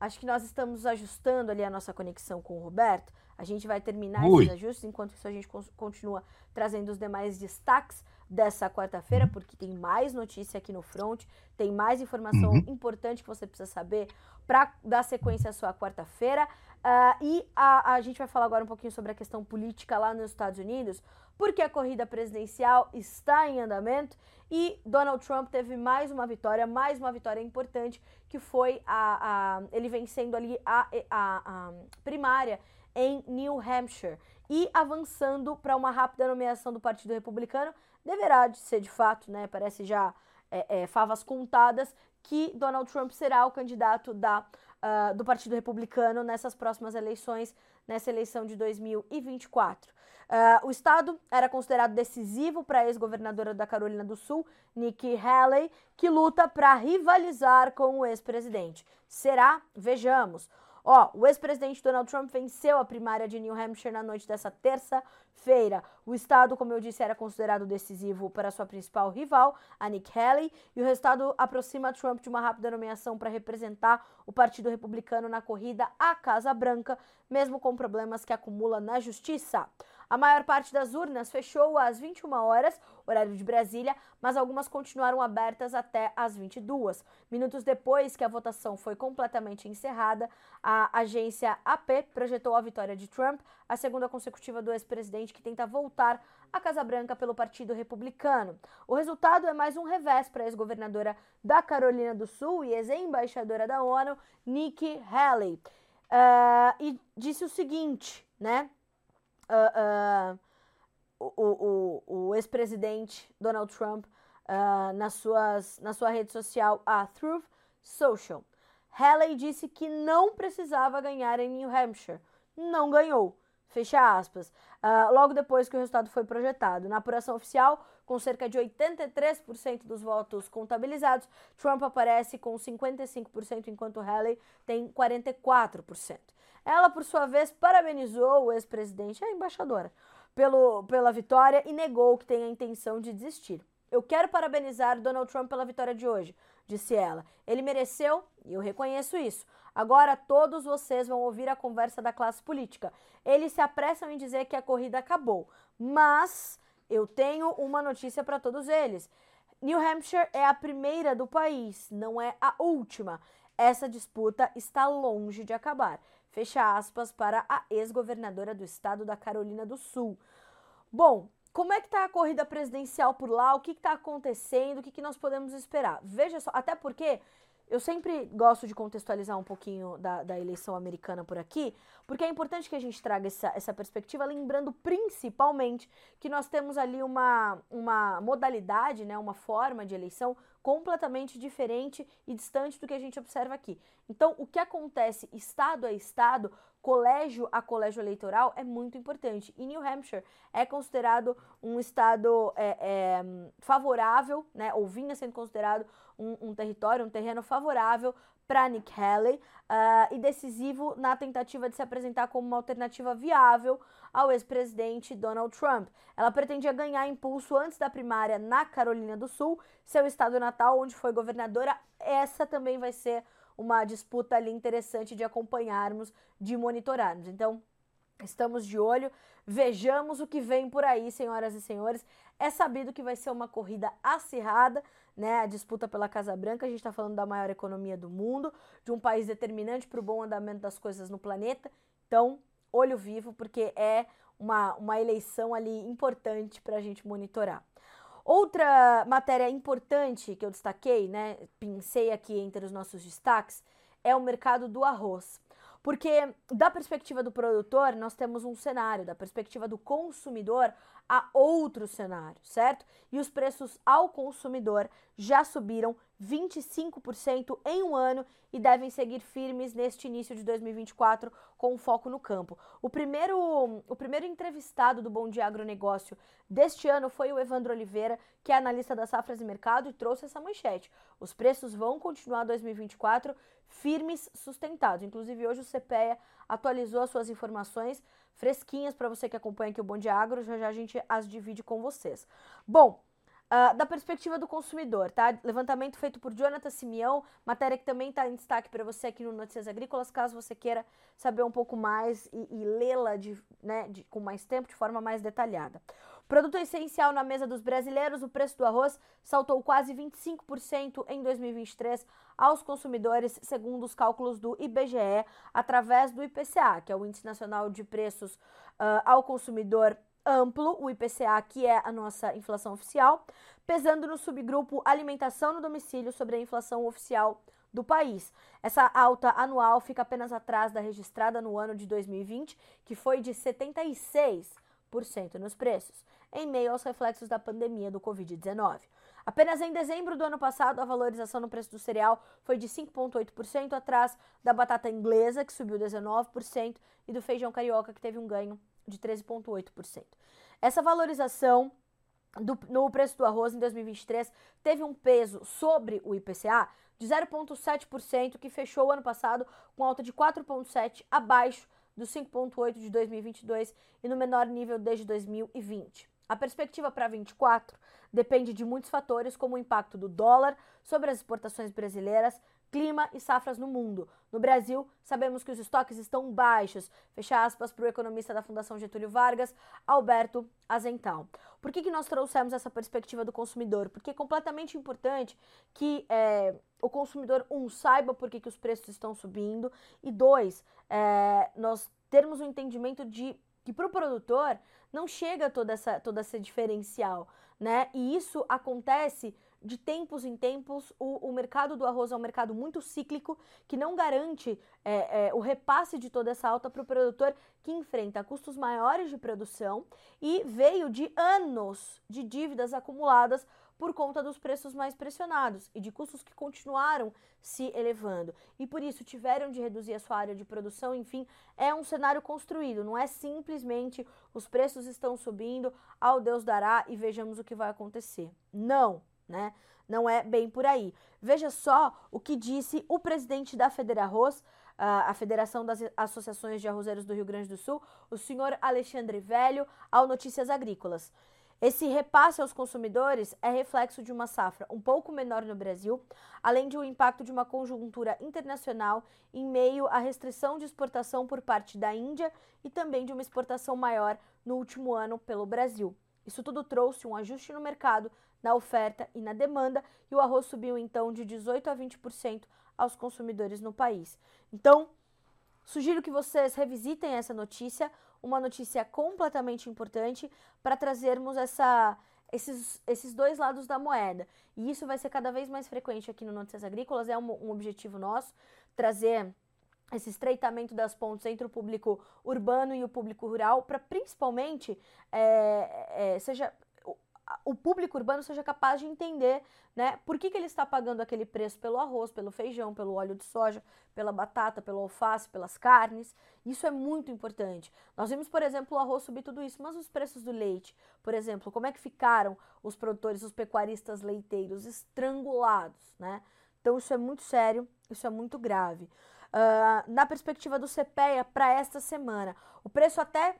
Acho que nós estamos ajustando ali a nossa conexão com o Roberto. A gente vai terminar Ui. esses ajustes, enquanto isso a gente continua trazendo os demais destaques dessa quarta-feira, uhum. porque tem mais notícia aqui no front, tem mais informação uhum. importante que você precisa saber para dar sequência à sua quarta-feira. Uh, e a, a gente vai falar agora um pouquinho sobre a questão política lá nos Estados Unidos, porque a corrida presidencial está em andamento e Donald Trump teve mais uma vitória, mais uma vitória importante, que foi a, a ele vencendo ali a, a, a primária em New Hampshire e avançando para uma rápida nomeação do Partido Republicano. Deverá de ser de fato, né? Parece já é, é, favas contadas que Donald Trump será o candidato da uh, do Partido Republicano nessas próximas eleições, nessa eleição de 2024. Uh, ah, o estado era considerado decisivo para a ex-governadora da Carolina do Sul, Nikki Haley, que luta para rivalizar com o ex-presidente. Será? Vejamos. Ó, o ex-presidente Donald Trump venceu a primária de New Hampshire na noite dessa terça-feira. O estado, como eu disse, era considerado decisivo para sua principal rival, a Nick Haley, e o resultado aproxima Trump de uma rápida nomeação para representar o Partido Republicano na corrida à Casa Branca, mesmo com problemas que acumula na justiça. A maior parte das urnas fechou às 21 horas, horário de Brasília, mas algumas continuaram abertas até às 22. Minutos depois que a votação foi completamente encerrada, a agência AP projetou a vitória de Trump, a segunda consecutiva do ex-presidente que tenta voltar à Casa Branca pelo Partido Republicano. O resultado é mais um revés para a ex-governadora da Carolina do Sul e ex-embaixadora da ONU, Nikki Haley. Uh, e disse o seguinte, né? Uh, uh, o, o, o ex-presidente Donald Trump nas suas, na sua rede social, a Truth Social. Haley disse que não precisava ganhar em New Hampshire. Não ganhou. Fecha aspas. Uh, logo depois que o resultado foi projetado. Na apuração oficial, com cerca de 83% dos votos contabilizados, Trump aparece com 55%, enquanto Haley tem 44%. Ela, por sua vez, parabenizou o ex-presidente, a embaixadora, pelo, pela vitória e negou que tem a intenção de desistir. Eu quero parabenizar Donald Trump pela vitória de hoje, disse ela. Ele mereceu e eu reconheço isso. Agora todos vocês vão ouvir a conversa da classe política. Eles se apressam em dizer que a corrida acabou, mas eu tenho uma notícia para todos eles. New Hampshire é a primeira do país, não é a última. Essa disputa está longe de acabar. Fecha aspas para a ex-governadora do estado da Carolina do Sul. Bom, como é que está a corrida presidencial por lá? O que está acontecendo? O que, que nós podemos esperar? Veja só, até porque eu sempre gosto de contextualizar um pouquinho da, da, eleição americana por aqui, porque é importante que a gente traga essa, essa perspectiva, lembrando principalmente que nós temos ali uma, uma modalidade, né, uma forma de eleição completamente diferente e distante do que a gente observa aqui. Então, o que acontece estado a estado, colégio a colégio eleitoral, é muito importante. E New Hampshire é considerado um estado é, é, favorável, né, ou vinha sendo considerado um, um território, um terreno favorável para Nick Haley uh, e decisivo na tentativa de se apresentar como uma alternativa viável ao ex-presidente Donald Trump. Ela pretendia ganhar impulso antes da primária na Carolina do Sul, seu estado natal, onde foi governadora. Essa também vai ser uma disputa ali interessante de acompanharmos, de monitorarmos. Então, Estamos de olho, vejamos o que vem por aí, senhoras e senhores. É sabido que vai ser uma corrida acirrada, né? A disputa pela Casa Branca. A gente está falando da maior economia do mundo, de um país determinante para o bom andamento das coisas no planeta. Então, olho vivo, porque é uma, uma eleição ali importante para a gente monitorar. Outra matéria importante que eu destaquei, né? Pensei aqui entre os nossos destaques, é o mercado do arroz. Porque, da perspectiva do produtor, nós temos um cenário, da perspectiva do consumidor, há outro cenário, certo? E os preços ao consumidor já subiram 25% em um ano e devem seguir firmes neste início de 2024 com foco no campo. O primeiro, o primeiro entrevistado do Bom Dia Agronegócio deste ano foi o Evandro Oliveira, que é analista das safras e mercado e trouxe essa manchete. Os preços vão continuar 2024 firmes, sustentados. Inclusive hoje o CPEA atualizou as suas informações fresquinhas para você que acompanha aqui o Bom Dia Agro, já já a gente as divide com vocês. Bom, Uh, da perspectiva do consumidor, tá? Levantamento feito por Jonathan Simeão, matéria que também está em destaque para você aqui no Notícias Agrícolas, caso você queira saber um pouco mais e, e lê-la de, né, de, com mais tempo, de forma mais detalhada. Produto essencial na mesa dos brasileiros, o preço do arroz saltou quase 25% em 2023 aos consumidores, segundo os cálculos do IBGE, através do IPCA, que é o Índice Nacional de Preços uh, ao Consumidor amplo, o IPCA, que é a nossa inflação oficial, pesando no subgrupo alimentação no domicílio sobre a inflação oficial do país. Essa alta anual fica apenas atrás da registrada no ano de 2020, que foi de 76% nos preços, em meio aos reflexos da pandemia do Covid-19. Apenas em dezembro do ano passado, a valorização no preço do cereal foi de 5,8%, atrás da batata inglesa, que subiu 19%, e do feijão carioca, que teve um ganho de 13,8%. Essa valorização do, no preço do arroz em 2023 teve um peso sobre o IPCA de 0,7%, que fechou o ano passado com alta de 4,7%, abaixo do 5,8% de 2022 e no menor nível desde 2020. A perspectiva para 24 depende de muitos fatores, como o impacto do dólar sobre as exportações brasileiras, clima e safras no mundo. No Brasil, sabemos que os estoques estão baixos. Fecha aspas para o economista da Fundação Getúlio Vargas, Alberto Azental. Por que, que nós trouxemos essa perspectiva do consumidor? Porque é completamente importante que é, o consumidor, um, saiba por que, que os preços estão subindo, e dois, é, nós termos um entendimento de que para o produtor não chega toda essa, toda essa diferencial, né? E isso acontece de tempos em tempos, o, o mercado do arroz é um mercado muito cíclico que não garante é, é, o repasse de toda essa alta para o produtor que enfrenta custos maiores de produção e veio de anos de dívidas acumuladas por conta dos preços mais pressionados e de custos que continuaram se elevando. E por isso tiveram de reduzir a sua área de produção, enfim, é um cenário construído, não é simplesmente os preços estão subindo, ao Deus dará e vejamos o que vai acontecer. Não, né? Não é bem por aí. Veja só o que disse o presidente da Federarroz, a Federação das Associações de Arrozeiros do Rio Grande do Sul, o senhor Alexandre Velho, ao Notícias Agrícolas. Esse repasse aos consumidores é reflexo de uma safra um pouco menor no Brasil, além de um impacto de uma conjuntura internacional em meio à restrição de exportação por parte da Índia e também de uma exportação maior no último ano pelo Brasil. Isso tudo trouxe um ajuste no mercado, na oferta e na demanda, e o arroz subiu então de 18 a 20% aos consumidores no país. Então, sugiro que vocês revisitem essa notícia, uma notícia completamente importante para trazermos essa esses, esses dois lados da moeda. E isso vai ser cada vez mais frequente aqui no Notícias Agrícolas, é um, um objetivo nosso, trazer esse estreitamento das pontes entre o público urbano e o público rural, para principalmente é, é, seja o público urbano seja capaz de entender né, por que, que ele está pagando aquele preço pelo arroz, pelo feijão, pelo óleo de soja, pela batata, pelo alface, pelas carnes. Isso é muito importante. Nós vimos, por exemplo, o arroz subir tudo isso, mas os preços do leite, por exemplo, como é que ficaram os produtores, os pecuaristas leiteiros estrangulados, né? Então isso é muito sério, isso é muito grave. Uh, na perspectiva do CPEA para esta semana, o preço até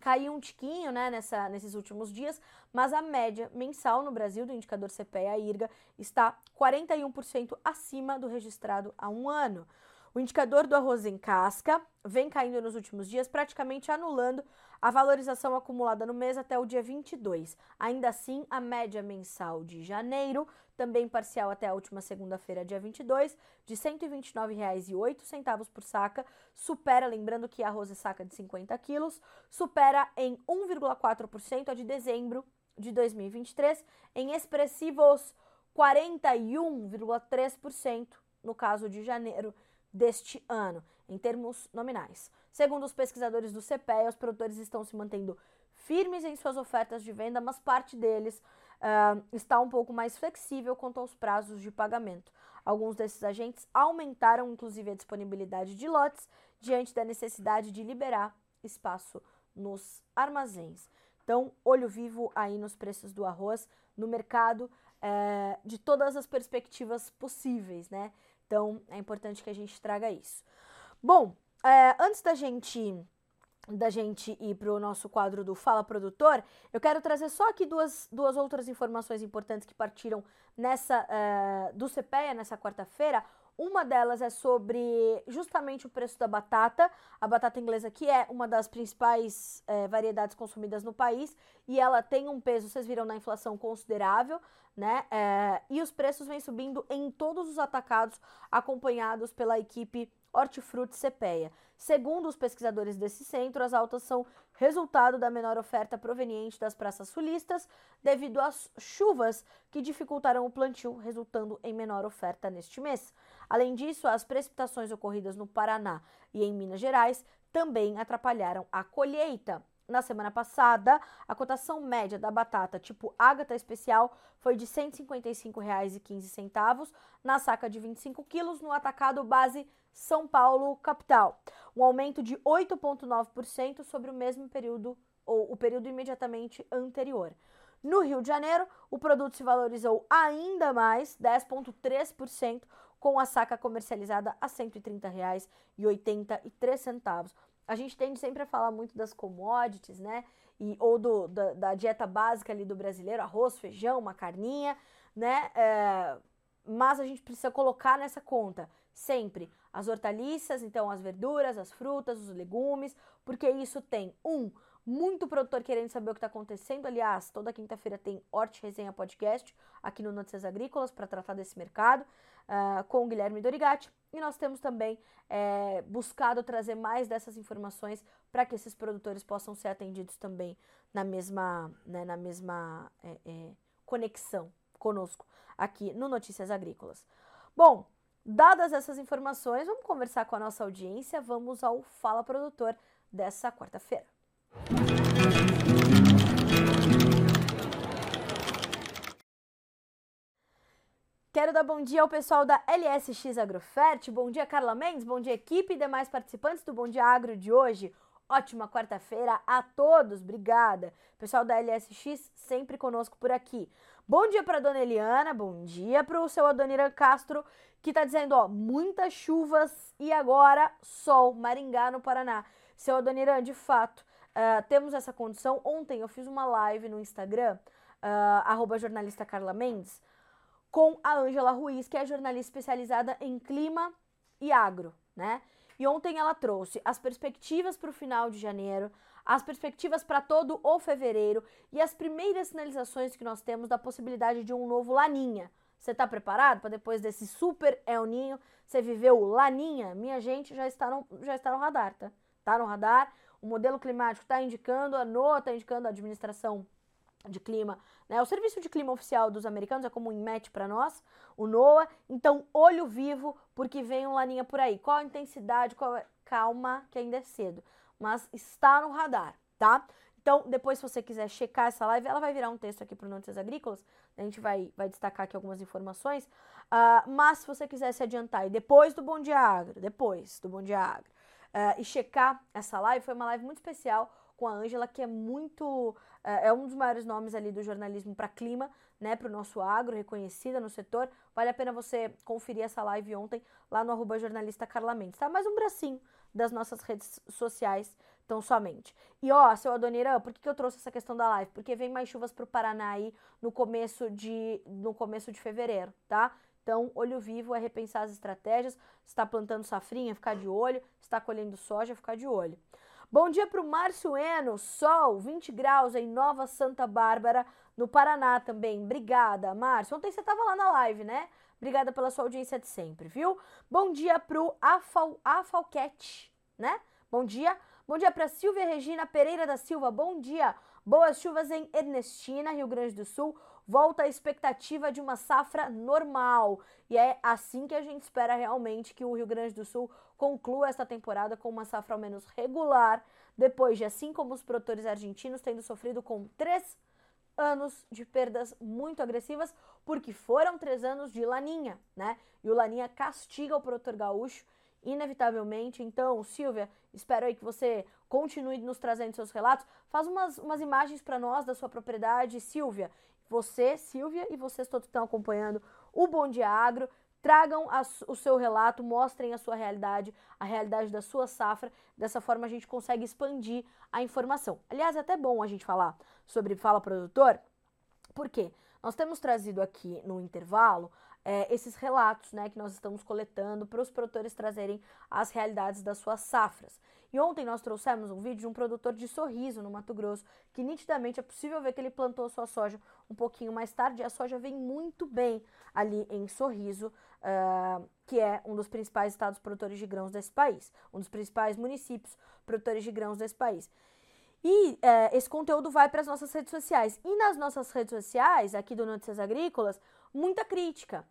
caiu um tiquinho né, nessa, nesses últimos dias, mas a média mensal no Brasil do indicador CPEA-IRGA está 41% acima do registrado há um ano. O indicador do arroz em casca vem caindo nos últimos dias, praticamente anulando a valorização acumulada no mês até o dia 22. Ainda assim, a média mensal de janeiro, também parcial até a última segunda-feira, dia 22, de R$ 129,08 por saca, supera, lembrando que arroz é saca de 50 quilos, supera em 1,4% a de dezembro de 2023, em expressivos 41,3% no caso de janeiro deste ano, em termos nominais. Segundo os pesquisadores do CPE, os produtores estão se mantendo firmes em suas ofertas de venda, mas parte deles uh, está um pouco mais flexível quanto aos prazos de pagamento. Alguns desses agentes aumentaram, inclusive, a disponibilidade de lotes diante da necessidade de liberar espaço nos armazéns. Então, olho vivo aí nos preços do arroz, no mercado, é, de todas as perspectivas possíveis, né? Então é importante que a gente traga isso. Bom, é, antes da gente da gente ir para o nosso quadro do Fala Produtor, eu quero trazer só aqui duas, duas outras informações importantes que partiram nessa uh, do CPEA nessa quarta-feira. Uma delas é sobre justamente o preço da batata, a batata inglesa, que é uma das principais é, variedades consumidas no país, e ela tem um peso, vocês viram na inflação, considerável, né? É, e os preços vêm subindo em todos os atacados, acompanhados pela equipe Hortifruti CPEA. Segundo os pesquisadores desse centro, as altas são resultado da menor oferta proveniente das praças sulistas, devido às chuvas que dificultaram o plantio, resultando em menor oferta neste mês. Além disso, as precipitações ocorridas no Paraná e em Minas Gerais também atrapalharam a colheita. Na semana passada, a cotação média da batata tipo Ágata Especial foi de R$ 155,15 na saca de 25 quilos no atacado base São Paulo capital, um aumento de 8,9% sobre o mesmo período ou o período imediatamente anterior. No Rio de Janeiro, o produto se valorizou ainda mais, 10,3%, com a saca comercializada a R$ 130,83 a gente tende sempre a falar muito das commodities, né? E, ou do, da, da dieta básica ali do brasileiro, arroz, feijão, uma carninha, né? É, mas a gente precisa colocar nessa conta sempre as hortaliças, então as verduras, as frutas, os legumes, porque isso tem um muito produtor querendo saber o que está acontecendo. Aliás, toda quinta-feira tem Horte Resenha Podcast aqui no Notícias Agrícolas para tratar desse mercado uh, com o Guilherme Dorigatti. E nós temos também é, buscado trazer mais dessas informações para que esses produtores possam ser atendidos também na mesma, né, na mesma é, é, conexão conosco aqui no Notícias Agrícolas. Bom, dadas essas informações, vamos conversar com a nossa audiência. Vamos ao Fala Produtor dessa quarta-feira. Quero dar bom dia ao pessoal da LSX Agrofert. Bom dia, Carla Mendes. Bom dia, equipe e demais participantes do Bom Dia Agro de hoje. Ótima quarta-feira a todos. Obrigada. Pessoal da LSX sempre conosco por aqui. Bom dia para dona Eliana. Bom dia para o seu Adoniran Castro, que está dizendo, ó, muitas chuvas e agora sol. Maringá, no Paraná. Seu Adoniran, de fato, uh, temos essa condição. Ontem eu fiz uma live no Instagram, uh, jornalista Carla Mendes, com a Ângela Ruiz, que é jornalista especializada em clima e agro, né? E ontem ela trouxe as perspectivas para o final de janeiro, as perspectivas para todo o fevereiro e as primeiras sinalizações que nós temos da possibilidade de um novo Laninha. Você está preparado para depois desse super El Ninho, você viveu Laninha? Minha gente já está no, já está no radar, tá? Tá no radar. O modelo climático está indicando, a NOAA está indicando, a administração de clima, né? O serviço de clima oficial dos americanos é como um INMET para nós, o NOAA. Então, olho vivo, porque vem um laninha por aí. Qual a intensidade? Qual é... Calma, que ainda é cedo, mas está no radar, tá? Então, depois, se você quiser checar essa live, ela vai virar um texto aqui para Notícias Agrícolas. A gente vai, vai destacar aqui algumas informações. Uh, mas, se você quiser se adiantar, e depois do Bom Dia Agro, depois do Bom Dia Agro, uh, e checar essa live, foi uma live muito especial com a Ângela, que é muito é, é um dos maiores nomes ali do jornalismo para clima, né, para o nosso agro, reconhecida no setor. Vale a pena você conferir essa live ontem lá no arroba jornalista Carla Mendes, tá? Mais um bracinho das nossas redes sociais, tão somente. E ó, seu Adoniran, por que, que eu trouxe essa questão da live? Porque vem mais chuvas para o Paraná aí no começo de, no começo de fevereiro, tá? Então, olho vivo é repensar as estratégias. está plantando safrinha, ficar de olho. está colhendo soja, ficar de olho. Bom dia para o Márcio Eno, sol, 20 graus em Nova Santa Bárbara, no Paraná também. Obrigada, Márcio. Ontem você estava lá na live, né? Obrigada pela sua audiência de sempre, viu? Bom dia para o Afal, Afalquete, né? Bom dia. Bom dia para Silvia Regina Pereira da Silva. Bom dia. Boas chuvas em Ernestina, Rio Grande do Sul. Volta a expectativa de uma safra normal. E é assim que a gente espera realmente que o Rio Grande do Sul conclua esta temporada com uma safra ao menos regular, depois de, assim como os produtores argentinos, tendo sofrido com três anos de perdas muito agressivas, porque foram três anos de laninha, né? E o laninha castiga o produtor gaúcho, inevitavelmente. Então, Silvia, espero aí que você continue nos trazendo seus relatos. Faz umas, umas imagens para nós da sua propriedade, Silvia. Você, Silvia, e vocês todos que estão acompanhando o Bom Dia Agro. Tragam a, o seu relato, mostrem a sua realidade, a realidade da sua safra. Dessa forma a gente consegue expandir a informação. Aliás, é até bom a gente falar sobre Fala Produtor, por quê? Nós temos trazido aqui no intervalo é, esses relatos né, que nós estamos coletando para os produtores trazerem as realidades das suas safras. E ontem nós trouxemos um vídeo de um produtor de sorriso no Mato Grosso, que nitidamente é possível ver que ele plantou sua soja um pouquinho mais tarde e a soja vem muito bem ali em Sorriso, uh, que é um dos principais estados produtores de grãos desse país, um dos principais municípios produtores de grãos desse país. E é, esse conteúdo vai para as nossas redes sociais. E nas nossas redes sociais, aqui do Notícias Agrícolas, muita crítica.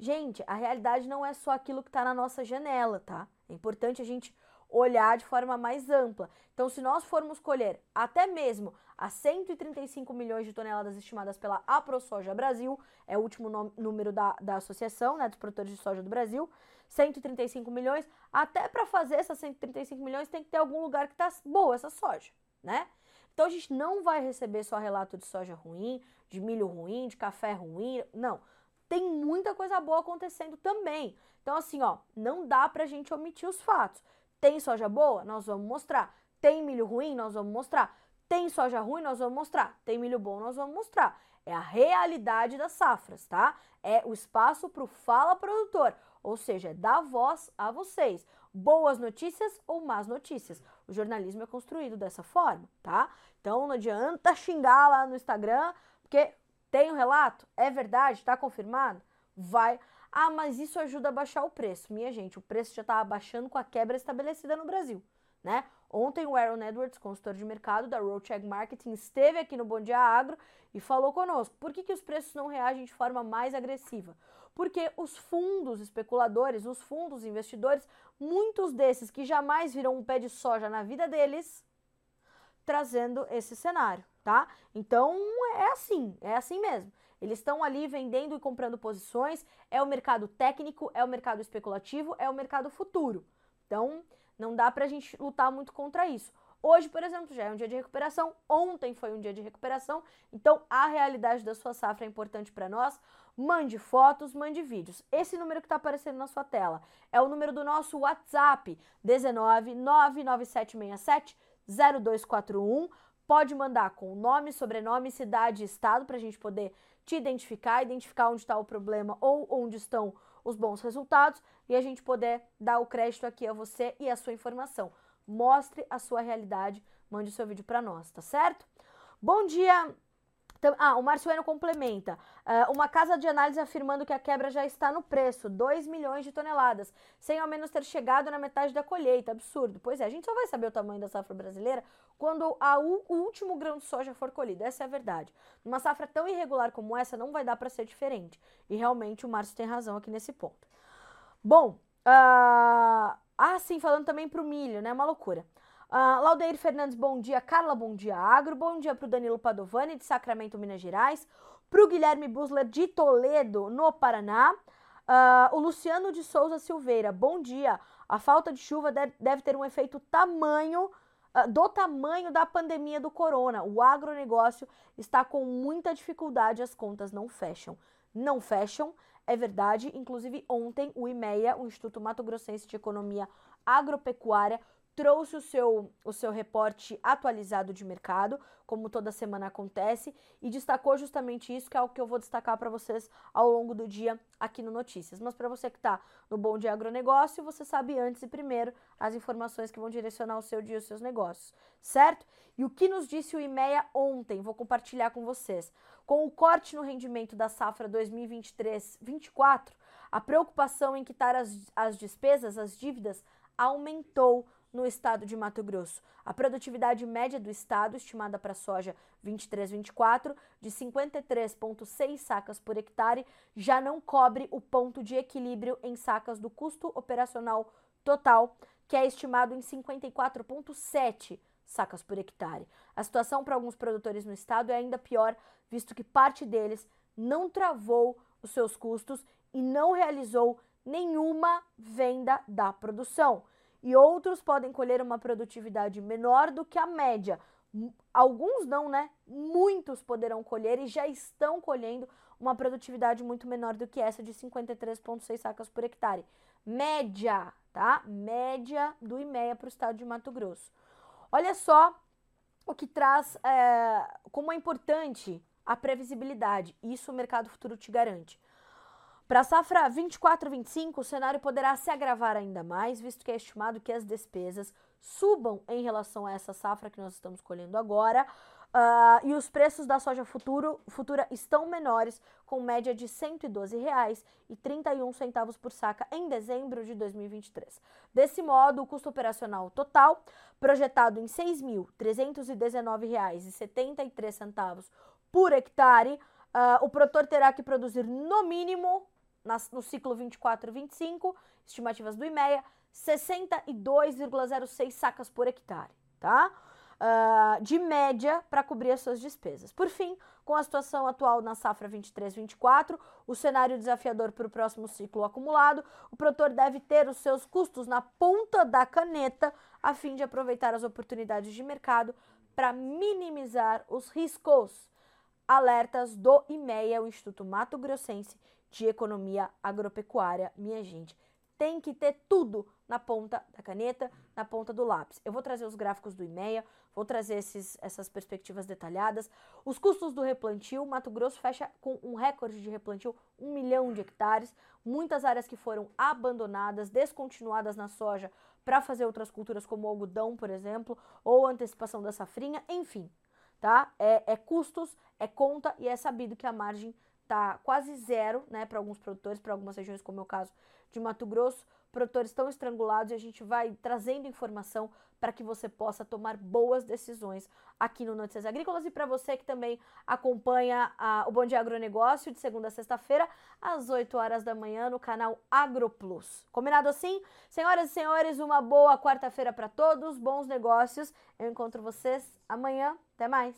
Gente, a realidade não é só aquilo que está na nossa janela, tá? É importante a gente olhar de forma mais ampla. Então, se nós formos colher até mesmo as 135 milhões de toneladas estimadas pela AproSoja Brasil, é o último número da, da associação, né, dos produtores de soja do Brasil, 135 milhões, até para fazer essas 135 milhões tem que ter algum lugar que está boa essa soja, né? Então a gente não vai receber só relato de soja ruim, de milho ruim, de café ruim, não tem muita coisa boa acontecendo também. Então, assim, ó, não dá pra gente omitir os fatos. Tem soja boa? Nós vamos mostrar. Tem milho ruim? Nós vamos mostrar. Tem soja ruim, nós vamos mostrar. Tem milho bom, nós vamos mostrar. É a realidade das safras, tá? É o espaço para o fala produtor, ou seja, é dar voz a vocês. Boas notícias ou más notícias. O jornalismo é construído dessa forma, tá? Então não adianta xingar lá no Instagram, porque tem um relato, é verdade, tá confirmado? Vai. Ah, mas isso ajuda a baixar o preço. Minha gente, o preço já estava baixando com a quebra estabelecida no Brasil, né? Ontem o Aaron Edwards, consultor de mercado da Roadcheck Marketing, esteve aqui no Bom Dia Agro e falou conosco. Por que, que os preços não reagem de forma mais agressiva? Porque os fundos especuladores, os fundos investidores, muitos desses que jamais viram um pé de soja na vida deles, trazendo esse cenário, tá? Então é assim, é assim mesmo. Eles estão ali vendendo e comprando posições, é o mercado técnico, é o mercado especulativo, é o mercado futuro. Então, não dá pra gente lutar muito contra isso. Hoje, por exemplo, já é um dia de recuperação. Ontem foi um dia de recuperação. Então, a realidade da sua safra é importante para nós. Mande fotos, mande vídeos. Esse número que está aparecendo na sua tela é o número do nosso WhatsApp, 19 99767 0241. Pode mandar com nome, sobrenome, cidade e estado para a gente poder te identificar, identificar onde está o problema ou onde estão os bons resultados e a gente poder dar o crédito aqui a você e a sua informação. Mostre a sua realidade, mande o seu vídeo para nós, tá certo? Bom dia! Ah, o Marciano complementa. Uh, uma casa de análise afirmando que a quebra já está no preço, 2 milhões de toneladas, sem ao menos ter chegado na metade da colheita. Absurdo. Pois é, a gente só vai saber o tamanho da safra brasileira quando a, o, último grão de soja for colhido. Essa é a verdade. Numa safra tão irregular como essa, não vai dar para ser diferente. E realmente o Márcio tem razão aqui nesse ponto. Bom, uh... ah, sim, falando também para o milho, né? Uma loucura. Uh, Laudeir Fernandes, bom dia. Carla, bom dia. Agro, bom dia para o Danilo Padovani, de Sacramento, Minas Gerais. Para o Guilherme Busler, de Toledo, no Paraná. Uh, o Luciano de Souza Silveira, bom dia. A falta de chuva deve, deve ter um efeito tamanho uh, do tamanho da pandemia do corona. O agronegócio está com muita dificuldade, as contas não fecham. Não fecham, é verdade. Inclusive, ontem o IMEA, o Instituto Mato Grossense de Economia Agropecuária, trouxe o seu, o seu reporte atualizado de mercado, como toda semana acontece, e destacou justamente isso, que é o que eu vou destacar para vocês ao longo do dia aqui no Notícias. Mas para você que está no Bom Dia Agronegócio, você sabe antes e primeiro as informações que vão direcionar o seu dia e os seus negócios, certo? E o que nos disse o IMEA ontem, vou compartilhar com vocês. Com o corte no rendimento da safra 2023-24, a preocupação em quitar as, as despesas, as dívidas, aumentou no estado de Mato Grosso. A produtividade média do estado, estimada para soja 23-24, de 53,6 sacas por hectare, já não cobre o ponto de equilíbrio em sacas do custo operacional total, que é estimado em 54,7 sacas por hectare. A situação para alguns produtores no estado é ainda pior, visto que parte deles não travou os seus custos e não realizou nenhuma venda da produção e outros podem colher uma produtividade menor do que a média. Alguns não, né? Muitos poderão colher e já estão colhendo uma produtividade muito menor do que essa de 53,6 sacas por hectare. Média, tá? Média do IMEA para o estado de Mato Grosso. Olha só o que traz é, como é importante a previsibilidade. Isso o mercado futuro te garante. Para a safra 24-25, o cenário poderá se agravar ainda mais, visto que é estimado que as despesas subam em relação a essa safra que nós estamos colhendo agora. Uh, e os preços da soja futuro, futura estão menores, com média de R$ 112,31 por saca em dezembro de 2023. Desse modo, o custo operacional total, projetado em R$ 6.319,73 por hectare, uh, o produtor terá que produzir no mínimo no ciclo 24-25, estimativas do IMEA, 62,06 sacas por hectare, tá? Uh, de média para cobrir as suas despesas. Por fim, com a situação atual na safra 23-24, o cenário desafiador para o próximo ciclo acumulado, o produtor deve ter os seus custos na ponta da caneta a fim de aproveitar as oportunidades de mercado para minimizar os riscos. Alertas do IMEA, o Instituto Mato Grossense de economia agropecuária, minha gente. Tem que ter tudo na ponta da caneta, na ponta do lápis. Eu vou trazer os gráficos do IMEA, vou trazer esses, essas perspectivas detalhadas. Os custos do replantio, Mato Grosso fecha com um recorde de replantio, um milhão de hectares, muitas áreas que foram abandonadas, descontinuadas na soja para fazer outras culturas como algodão, por exemplo, ou antecipação da safrinha, enfim, tá? É, é custos, é conta e é sabido que a margem tá quase zero, né, para alguns produtores, para algumas regiões, como é o caso de Mato Grosso, produtores estão estrangulados e a gente vai trazendo informação para que você possa tomar boas decisões aqui no Notícias Agrícolas e para você que também acompanha a, o Bom Dia Agronegócio de segunda a sexta-feira, às 8 horas da manhã, no canal AgroPlus. Combinado assim? Senhoras e senhores, uma boa quarta-feira para todos, bons negócios. Eu encontro vocês amanhã. Até mais!